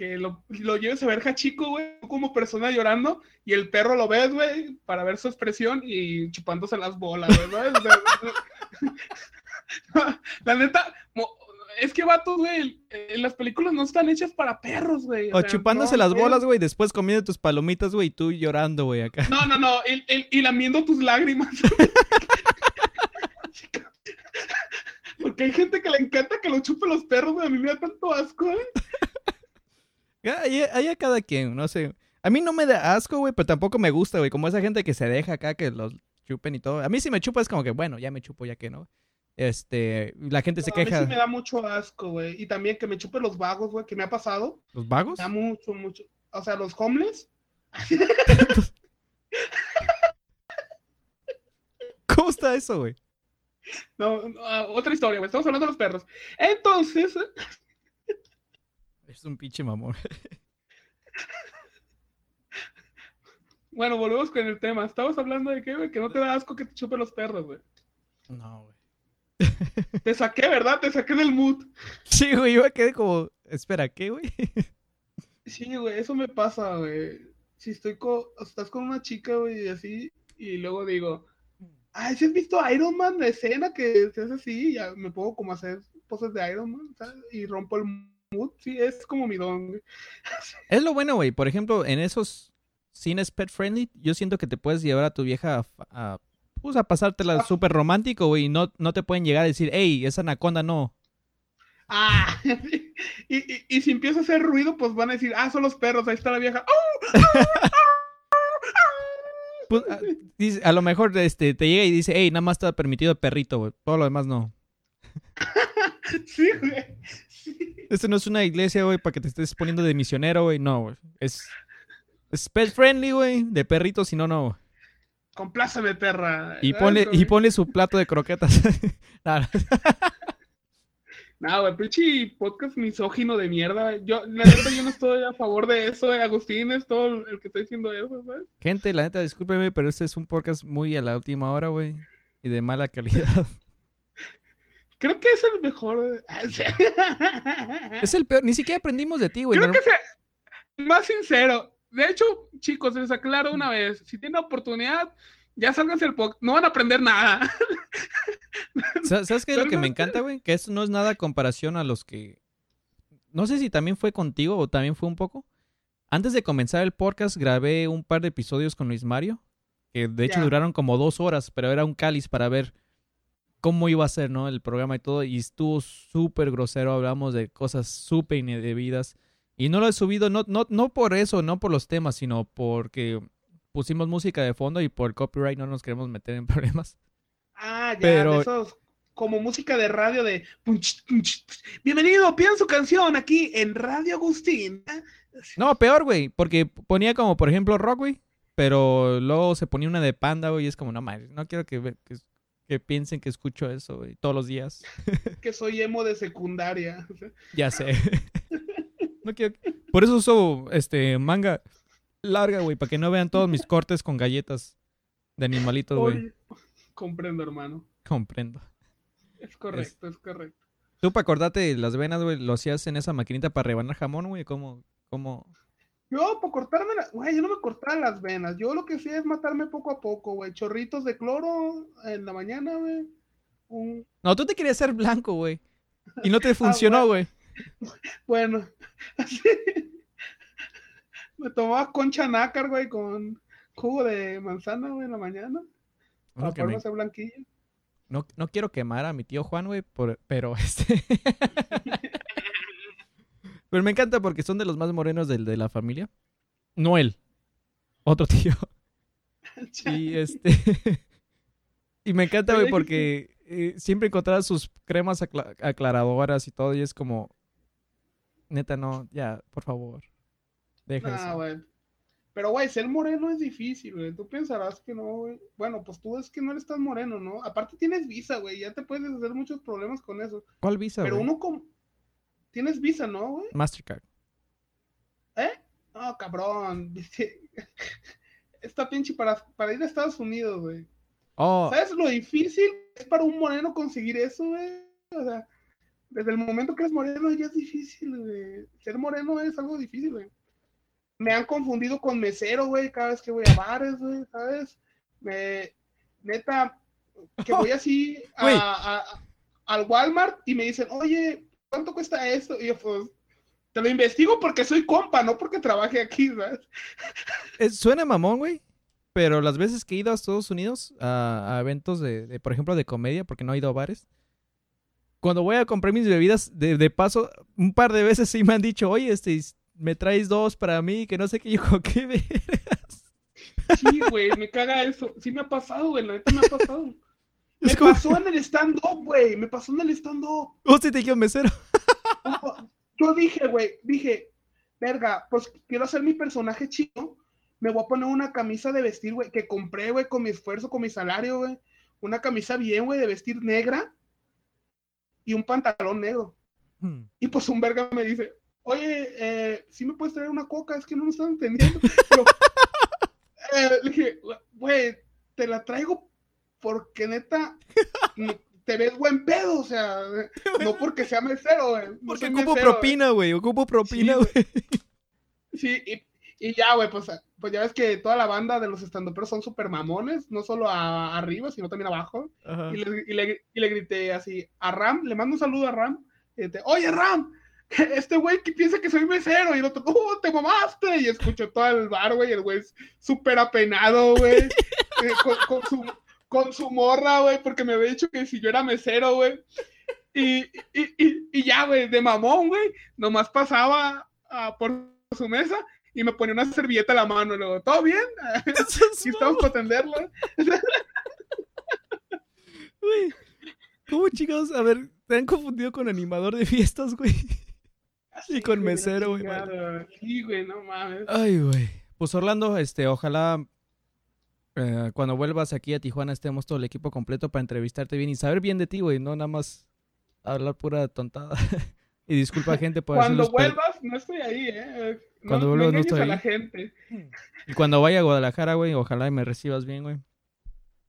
Speaker 2: que lo, lo lleves a ver Hachiko, güey, como persona llorando, y el perro lo ves, güey, para ver su expresión y chupándose las bolas, güey, <laughs> La neta, es que vatos, güey, eh, las películas no están hechas para perros, güey.
Speaker 1: O
Speaker 2: sea,
Speaker 1: chupándose
Speaker 2: no,
Speaker 1: las
Speaker 2: güey.
Speaker 1: bolas, güey, después comiendo tus palomitas, güey, y tú llorando, güey, acá.
Speaker 2: No, no, no, el- y lamiendo tus lágrimas. <laughs> Porque hay gente que le encanta que lo chupe los perros, güey. A mí me da tanto asco, ¿eh?
Speaker 1: Ahí, ahí a cada quien, no sé. A mí no me da asco, güey, pero tampoco me gusta, güey. Como esa gente que se deja acá, que los chupen y todo. A mí si me chupa es como que, bueno, ya me chupo, ya que no. Este, la gente se
Speaker 2: No, a mí
Speaker 1: queja.
Speaker 2: sí me da mucho asco, güey. Y también que me chupe los vagos, güey, que me ha pasado.
Speaker 1: ¿Los vagos?
Speaker 2: Me da mucho, mucho. O sea, los homeless. <laughs>
Speaker 1: ¿Cómo está eso, güey?
Speaker 2: No, no, ah, otra historia, güey. Estamos hablando de los perros. Entonces,
Speaker 1: Es un pinche mamón. <laughs>
Speaker 2: bueno, volvemos con el tema. Estabas hablando de qué, güey, que no te da asco que te chupe los perros, güey.
Speaker 1: No, güey. <laughs>
Speaker 2: Te saqué, ¿verdad? Te saqué del mood.
Speaker 1: Sí, güey, yo me quedé como, espera, ¿qué, güey? <laughs>
Speaker 2: Sí, güey, eso me pasa, güey. Si estoy con, estás con una chica, güey, y así, y luego digo, ay, ¿sí has visto Iron Man, la escena que se hace así? Y ya me pongo como a hacer poses de Iron Man, ¿sabes? Y rompo el mood. Sí, es como mi don, güey. <laughs>
Speaker 1: Es lo bueno, güey. Por ejemplo, en esos cines pet friendly, yo siento que te puedes llevar a tu vieja a, a, pues, a pasártela
Speaker 2: Ah.
Speaker 1: súper romántico, güey. Y no, no te pueden llegar a decir, hey, esa anaconda no.
Speaker 2: Ah, <laughs> y, y, y si empiezo a hacer ruido, pues van a decir, ah, son los perros, ahí está la vieja. ¡Oh!
Speaker 1: Pues, a, dice- a lo mejor este, te llega y dice, hey, nada más está permitido el perrito, güey. Todo lo demás no. <laughs>
Speaker 2: Sí, güey.
Speaker 1: Esto no es una iglesia, güey, para que te estés poniendo de misionero, güey. No, güey. Es, es pet friendly, güey. De perritos, si no, no.
Speaker 2: Compláceme, perra.
Speaker 1: Y
Speaker 2: ¿Sabes,
Speaker 1: ponle, y ponle su plato de croquetas. <laughs> No.
Speaker 2: No, güey, pinche podcast misógino de mierda. Yo, la neta, yo no estoy a favor de eso, eh. Agustín es todo el que está diciendo eso, ¿sabes?
Speaker 1: Gente, la neta, discúlpeme, pero este es un podcast muy a la última hora, güey. Y de mala calidad.
Speaker 2: Creo que es el mejor.
Speaker 1: Es el peor. Ni siquiera aprendimos de ti, güey.
Speaker 2: Creo
Speaker 1: No-
Speaker 2: que sea más sincero. De hecho, chicos, les aclaro una vez. Si tienen oportunidad, ya sálganse el podcast. No van a aprender nada. <laughs>
Speaker 1: Sa- ¿Sabes qué es lo que me encanta, güey? Que esto no es nada comparación a los que... No sé si también fue contigo o también fue un poco. Antes de comenzar el podcast grabé un par de episodios con Luis Mario. Que de hecho duraron como dos horas, pero era un cáliz para ver cómo iba a ser, ¿no? El programa y todo. Y estuvo súper grosero. Hablamos de cosas súper indebidas. Y no lo he subido, no, no, no por eso, no por los temas, sino porque pusimos música de fondo y por el copyright no nos queremos meter en <laughs> problemas.
Speaker 2: Ah, ya,
Speaker 1: Pero-
Speaker 2: de esos. Como música de radio de. Bienvenido, pidan su canción aquí en Radio Agustín.
Speaker 1: No, peor, güey, porque ponía como, por ejemplo, rock, güey, pero luego se ponía una de panda, güey, y es como, no mames, no quiero que, que, que piensen que escucho eso, güey, todos los días. <laughs>
Speaker 2: Que soy emo de secundaria. <laughs>
Speaker 1: Ya sé. <laughs> no quiero... Por eso uso, este, manga larga, güey, para que no vean todos mis cortes con galletas de animalitos, güey.
Speaker 2: Comprendo, hermano.
Speaker 1: Comprendo.
Speaker 2: Es correcto, es correcto.
Speaker 1: Tú, para acordarte las venas, güey, lo hacías en esa maquinita para rebanar jamón, güey, ¿cómo, cómo?
Speaker 2: Yo, por cortarme la... Güey, yo no me cortaba las venas. Yo lo que hacía es matarme poco a poco, güey. Chorritos de cloro en la mañana, güey. Un...
Speaker 1: No, tú te querías ser blanco, güey. Y no te <laughs> funcionó, güey. <laughs>
Speaker 2: Bueno, <laughs> así. Me tomaba concha nácar, güey, con jugo de manzana, güey, en la mañana. Para
Speaker 1: me-
Speaker 2: poderme hacer blanquillo.
Speaker 1: No, no quiero quemar a mi tío Juan, güey, por- pero este... pero me encanta porque son de los más morenos del, de la familia. No él, otro tío. <laughs> Y este... <laughs> y me encanta, güey, porque eh, siempre encontraba sus cremas acla- aclaradoras y todo, y es como... Neta, no, ya, por favor. Deja eso.
Speaker 2: Pero, güey, ser moreno es difícil, güey. Tú pensarás que no, güey. Bueno, pues tú es que no eres tan moreno, ¿no? Aparte tienes visa, güey. Ya te puedes hacer muchos problemas con eso.
Speaker 1: ¿Cuál visa,
Speaker 2: Pero uno como... Tienes visa, ¿no, güey?
Speaker 1: Mastercard.
Speaker 2: ¿Eh? No, cabrón. <laughs> Esta pinche para, para ir a Estados Unidos, güey.
Speaker 1: Oh,
Speaker 2: ¿Sabes lo difícil es para un moreno conseguir eso, güey? O sea, desde el momento que eres moreno ya es difícil, güey. Ser moreno es algo difícil, güey. Me han confundido con mesero, güey, cada vez que voy a bares, güey, ¿sabes? Me, neta, que voy <laughs> así a-
Speaker 1: Güey.
Speaker 2: a- a- al Walmart y me dicen, oye, ¿cuánto cuesta esto? Y yo, pues, te lo investigo porque soy compa, no porque trabaje aquí, ¿sabes?
Speaker 1: es- suena mamón, güey. Pero las veces que he ido a Estados Unidos a, a eventos de, de, por ejemplo, de comedia, porque no he ido a bares, cuando voy a comprar mis bebidas, de, de paso, un par de veces sí me han dicho, oye, este, me traes dos para mí, que no sé qué, <laughs> yo, ¿qué vergas?
Speaker 2: Sí, güey, me caga eso. Sí me ha pasado, güey, la neta me ha pasado. Me
Speaker 1: como,
Speaker 2: pasó en el stand-up, güey, me pasó en el stand-up.
Speaker 1: hostia, te dijeron mesero. <laughs>
Speaker 2: Yo dije, güey, dije, verga, pues quiero hacer mi personaje chido. Me voy a poner una camisa de vestir, güey, que compré, güey, con mi esfuerzo, con mi salario, güey. Una camisa bien, güey, de vestir negra y un pantalón negro.
Speaker 1: Hmm.
Speaker 2: Y pues un verga me dice, oye, eh, ¿sí me puedes traer una coca? Es que no me están entendiendo. Pero, <laughs> eh, le dije, güey, te la traigo porque neta <laughs> te ves buen pedo, o sea, <laughs> no porque sea mesero, güey. No
Speaker 1: Porque ocupo
Speaker 2: mesero,
Speaker 1: propina, güey, ocupo propina, güey. <laughs>
Speaker 2: Sí, y, y ya, güey, pues, pues ya ves que toda la banda de los estandoperos son súper mamones, no solo a- arriba, sino también abajo. Y le, y, le, y le grité así a Ram, le mando un saludo a Ram. y grité, Oye, Ram, este güey que piensa que soy mesero. Y el otro, ¡oh, te mamaste! Y escuchó todo el bar, güey. El güey es súper apenado, güey. eh, con, con su, con su morra, güey, porque me había dicho que si yo era mesero, güey. Y, y, y, y ya, güey, de mamón, güey. Nomás pasaba ah, por su mesa y me ponía una servilleta a la mano. Y luego, ¿todo bien? <laughs>
Speaker 1: Es
Speaker 2: Aquí estamos para atenderla.
Speaker 1: Güey, ¿Cómo chicos? A ver, ¿te han confundido con animador de fiestas, güey? Y con mesero, güey.
Speaker 2: Sí, güey, no mames.
Speaker 1: Ay, güey. Pues Orlando, este, ojalá eh, cuando vuelvas aquí a Tijuana estemos todo el equipo completo para entrevistarte bien y saber bien de ti, güey, no nada más hablar pura tontada. <laughs> y disculpa gente por
Speaker 2: Cuando
Speaker 1: per-
Speaker 2: vuelvas, no estoy ahí, ¿eh? No,
Speaker 1: Cuando vuelvas, no estoy
Speaker 2: a
Speaker 1: ahí.
Speaker 2: la gente.
Speaker 1: Y cuando vaya a Guadalajara, güey, ojalá y me recibas bien, güey.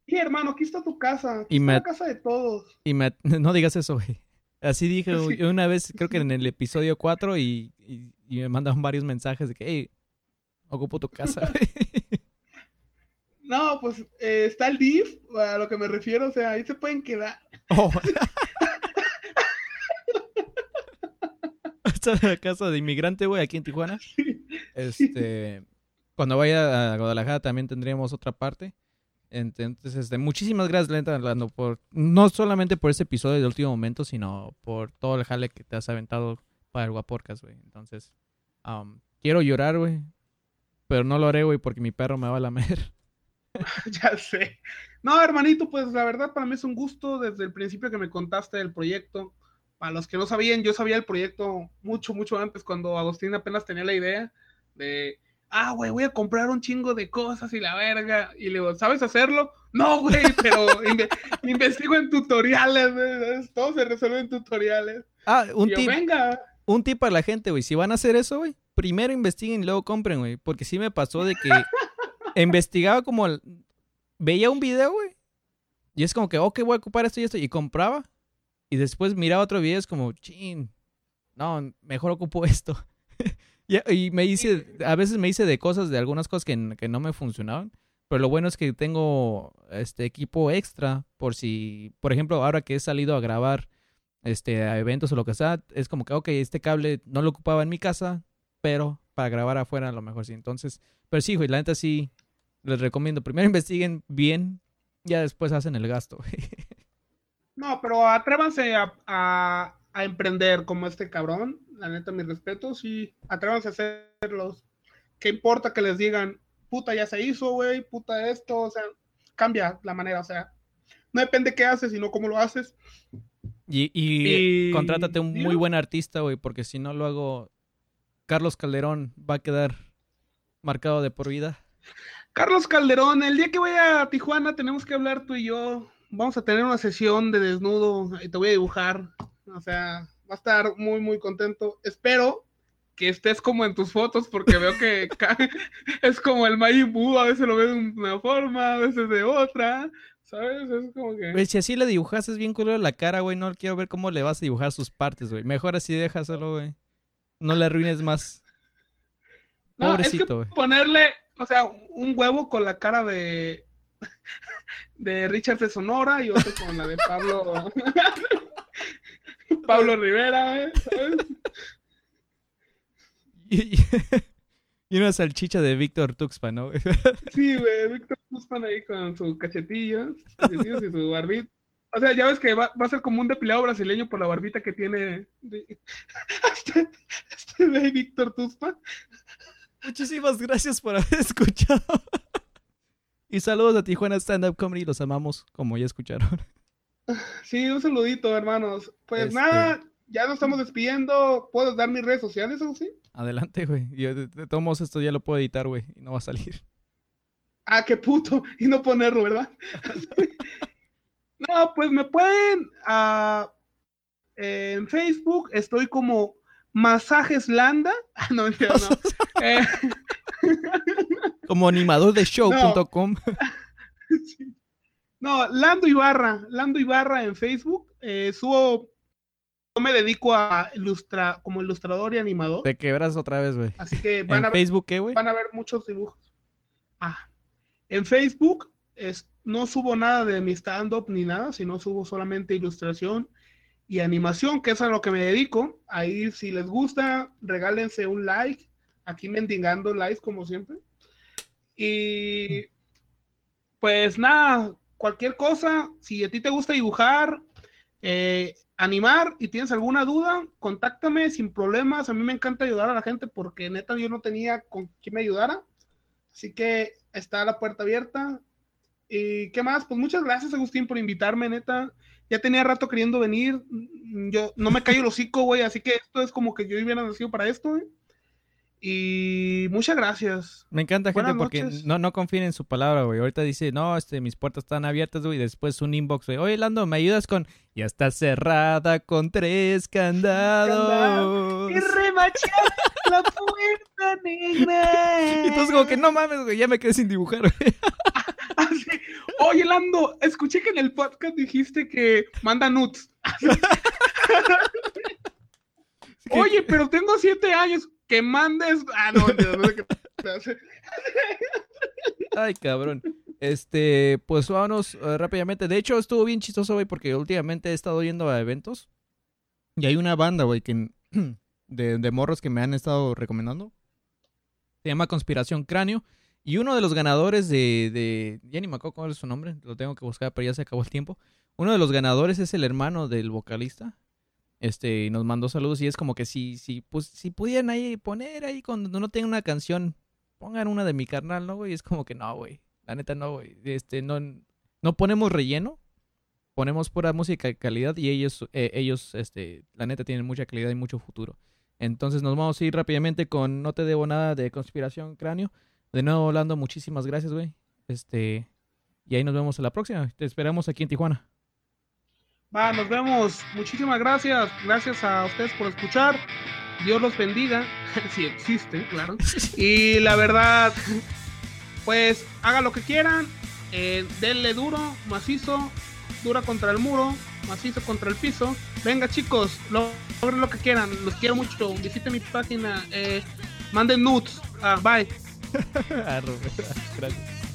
Speaker 2: Sí, hermano, aquí está tu casa. Aquí
Speaker 1: Y
Speaker 2: está
Speaker 1: me-
Speaker 2: la casa de todos.
Speaker 1: Y me, <laughs> no digas eso, güey. Así dije
Speaker 2: Sí.
Speaker 1: yo una vez, creo que <laughs> en el episodio 4 y, y, y me mandaron varios mensajes de que, hey, ocupo tu casa, güey.
Speaker 2: No, pues eh, está el DIF, a lo que me refiero, o sea, ahí se pueden quedar.
Speaker 1: Oh. <laughs> Esta es la casa de inmigrante, güey, aquí en Tijuana. <laughs> Este, cuando vaya a Guadalajara también tendríamos otra parte. Entonces, este, muchísimas gracias, Lenta, Orlando, por no solamente por ese episodio de último momento, sino por todo el jale que te has aventado para el Guaporcas, güey. Entonces, um, quiero llorar, güey, pero no lo haré, güey, porque mi perro me va a lamer. <laughs>
Speaker 2: ya sé. No, hermanito, pues la verdad para mí es un gusto desde el principio que me contaste del proyecto. Para los que no sabían, yo sabía el proyecto mucho, mucho antes, cuando Agustín apenas tenía la idea de, ah, güey, voy a comprar un chingo de cosas y la verga. Y le digo, ¿sabes hacerlo? No, güey, <laughs> pero inve- investigo en tutoriales, todo se resuelve en tutoriales.
Speaker 1: Ah, un
Speaker 2: yo,
Speaker 1: tip,
Speaker 2: venga.
Speaker 1: un tip para la gente, güey. Si van a hacer eso, güey, primero investiguen y luego compren, güey. Porque sí me pasó de que investigaba como... Veía un video, güey. Y es como que, ok, voy a ocupar esto y esto. Y compraba. Y después miraba otro video, es como, chin. No, mejor ocupo <laughs> esto. y, y me hice, a veces me hice de cosas, de algunas cosas que, que no me funcionaban. Pero lo bueno es que tengo este equipo extra por si, por ejemplo, ahora que he salido a grabar este a eventos o lo que sea, es como que, ok, este cable no lo ocupaba en mi casa, pero para grabar afuera a lo mejor sí. Entonces, pero sí, güey, la neta sí les recomiendo. Primero <laughs> investiguen bien, ya después hacen el gasto.
Speaker 2: No, pero atrévanse a, a, a emprender como este cabrón. La neta, mis respetos. Y atrévanse a hacerlos. ¿Qué importa que les digan, puta, ya se hizo, güey, puta esto? O sea, cambia la manera. O sea, no depende qué haces, sino cómo lo haces.
Speaker 1: Y, y,
Speaker 2: Y-
Speaker 1: contrátate un muy buen artista, güey, porque si no luego Carlos Calderón va a quedar marcado de por vida. <laughs>
Speaker 2: Carlos Calderón, el día que vaya a Tijuana tenemos que hablar tú y yo. Vamos a tener una sesión de desnudo y te voy a dibujar. O sea, va a estar muy, muy contento. Espero que estés como en tus fotos porque veo que <laughs> es como el Majin Buu, a veces lo veo de una forma, a veces de otra. ¿Sabes? Es como que.
Speaker 1: Si así le dibujas es bien culero la cara, güey. No quiero ver cómo le vas a dibujar sus partes, güey. Mejor así déjaselo, güey. No le arruines más.
Speaker 2: No, es que
Speaker 1: Pobrecito,
Speaker 2: ponerle, o sea, un huevo con la cara de. de Richard de Sonora y otro con la de Pablo. <laughs> Pablo Rivera, ¿eh? ¿sabes?
Speaker 1: Y, y una salchicha de Víctor Tuxpan, ¿no?
Speaker 2: Sí, güey, Víctor Guzmán ahí con su cachetillo, sus cachetillos y su barbita. O sea, ya ves que va, va a ser como un depilado brasileño por la barbita que tiene de- <laughs> este, este de Víctor Tuxpan.
Speaker 1: Muchísimas gracias por haber <laughs> escuchado. Y saludos a Tijuana Stand Up Comedy. Los amamos, como ya escucharon.
Speaker 2: Sí, un saludito, hermanos. Pues
Speaker 1: Este-
Speaker 2: nada, ya nos estamos despidiendo. ¿Puedo dar mis redes sociales o sí?
Speaker 1: Adelante, güey. Yo, de, de todos modos, esto ya lo puedo editar, güey. Y no va a salir.
Speaker 2: Ah, qué puto. Y no ponerlo, ¿verdad? <laughs> no, pues me pueden. ah, en Facebook estoy como Masajes Landa. <laughs> Ah, no, no. <laughs> Eh,
Speaker 1: Como animador de show.com. <laughs>
Speaker 2: sí. No, Lando Ibarra. Lando Ibarra en Facebook. Eh, subo. Yo me dedico a ilustrar como ilustrador y animador.
Speaker 1: Te quebras otra vez, güey.
Speaker 2: Así que van
Speaker 1: ¿En
Speaker 2: a ver.
Speaker 1: Facebook qué, güey?
Speaker 2: van a ver muchos dibujos. Ah, en Facebook es, no subo nada de mi stand-up ni nada, sino subo solamente ilustración y animación, que es a lo que me dedico. Ahí, si les gusta, regálense un like. Aquí mendigando likes, como siempre. Y pues nada, cualquier cosa, si a ti te gusta dibujar, eh, animar y tienes alguna duda, contáctame sin problemas. A mí me encanta ayudar a la gente porque neta yo no tenía con quién me ayudara. Así que está la puerta abierta. ¿Y qué más? Pues muchas gracias, Agustín, por invitarme, neta. Ya tenía rato queriendo venir. Yo no me callo el hocico, güey. Así que esto es como que yo hubiera nacido para esto, güey. Y muchas gracias.
Speaker 1: Me encanta gente
Speaker 2: Buenas
Speaker 1: porque
Speaker 2: noches.
Speaker 1: no, no confíen en su palabra, güey. Ahorita dice, no, este, mis puertas están abiertas, güey. Después un inbox, güey. Oye, Lando, ¿me ayudas con...? Ya está cerrada con tres candados.
Speaker 2: Y remachar la puerta negra. <laughs>
Speaker 1: Y entonces como que no mames, güey, ya me quedé sin dibujar, güey. <laughs>
Speaker 2: Así, Oye, Lando, escuché que en el podcast dijiste que manda nuts. <laughs> Oye, pero tengo siete años. Que mandes. Ah, no, no.
Speaker 1: Ay, cabrón. Este, pues vámonos eh, rápidamente. De hecho, estuvo bien chistoso, güey, porque últimamente he estado yendo a eventos. Y hay una banda, güey, que <clears throat> de, de morros que me han estado recomendando. Se llama Conspiración Cráneo. Y uno de los ganadores de, de. Ya ni me acuerdo cuál es su nombre. Lo tengo que buscar, pero ya se acabó el tiempo. Uno de los ganadores es el hermano del vocalista. Este, y nos mandó saludos. Y es como que si, si, pues, si pudieran ahí poner ahí cuando no tengan una canción, pongan una de mi carnal, ¿no, güey? Es como que no, güey. La neta no, güey. Este, no, no ponemos relleno. Ponemos pura música de calidad y ellos, eh, ellos, este, la neta tienen mucha calidad y mucho futuro. Entonces nos vamos a ir rápidamente con No te debo nada de Conspiración Cráneo. De nuevo, Orlando, muchísimas gracias, güey. Este, y ahí nos vemos en la próxima. Te esperamos aquí en Tijuana.
Speaker 2: Va, nos vemos. Muchísimas gracias. Gracias a ustedes por escuchar. Dios los bendiga. <laughs> si existe, claro. Y la verdad, pues hagan lo que quieran. Eh, denle duro, macizo, dura contra el muro, macizo contra el piso. Venga, chicos, lo- logren lo que quieran. Los quiero mucho. Visiten mi página. Eh, manden nudes. Ah, bye. <laughs>
Speaker 1: Arre, <laughs> gracias.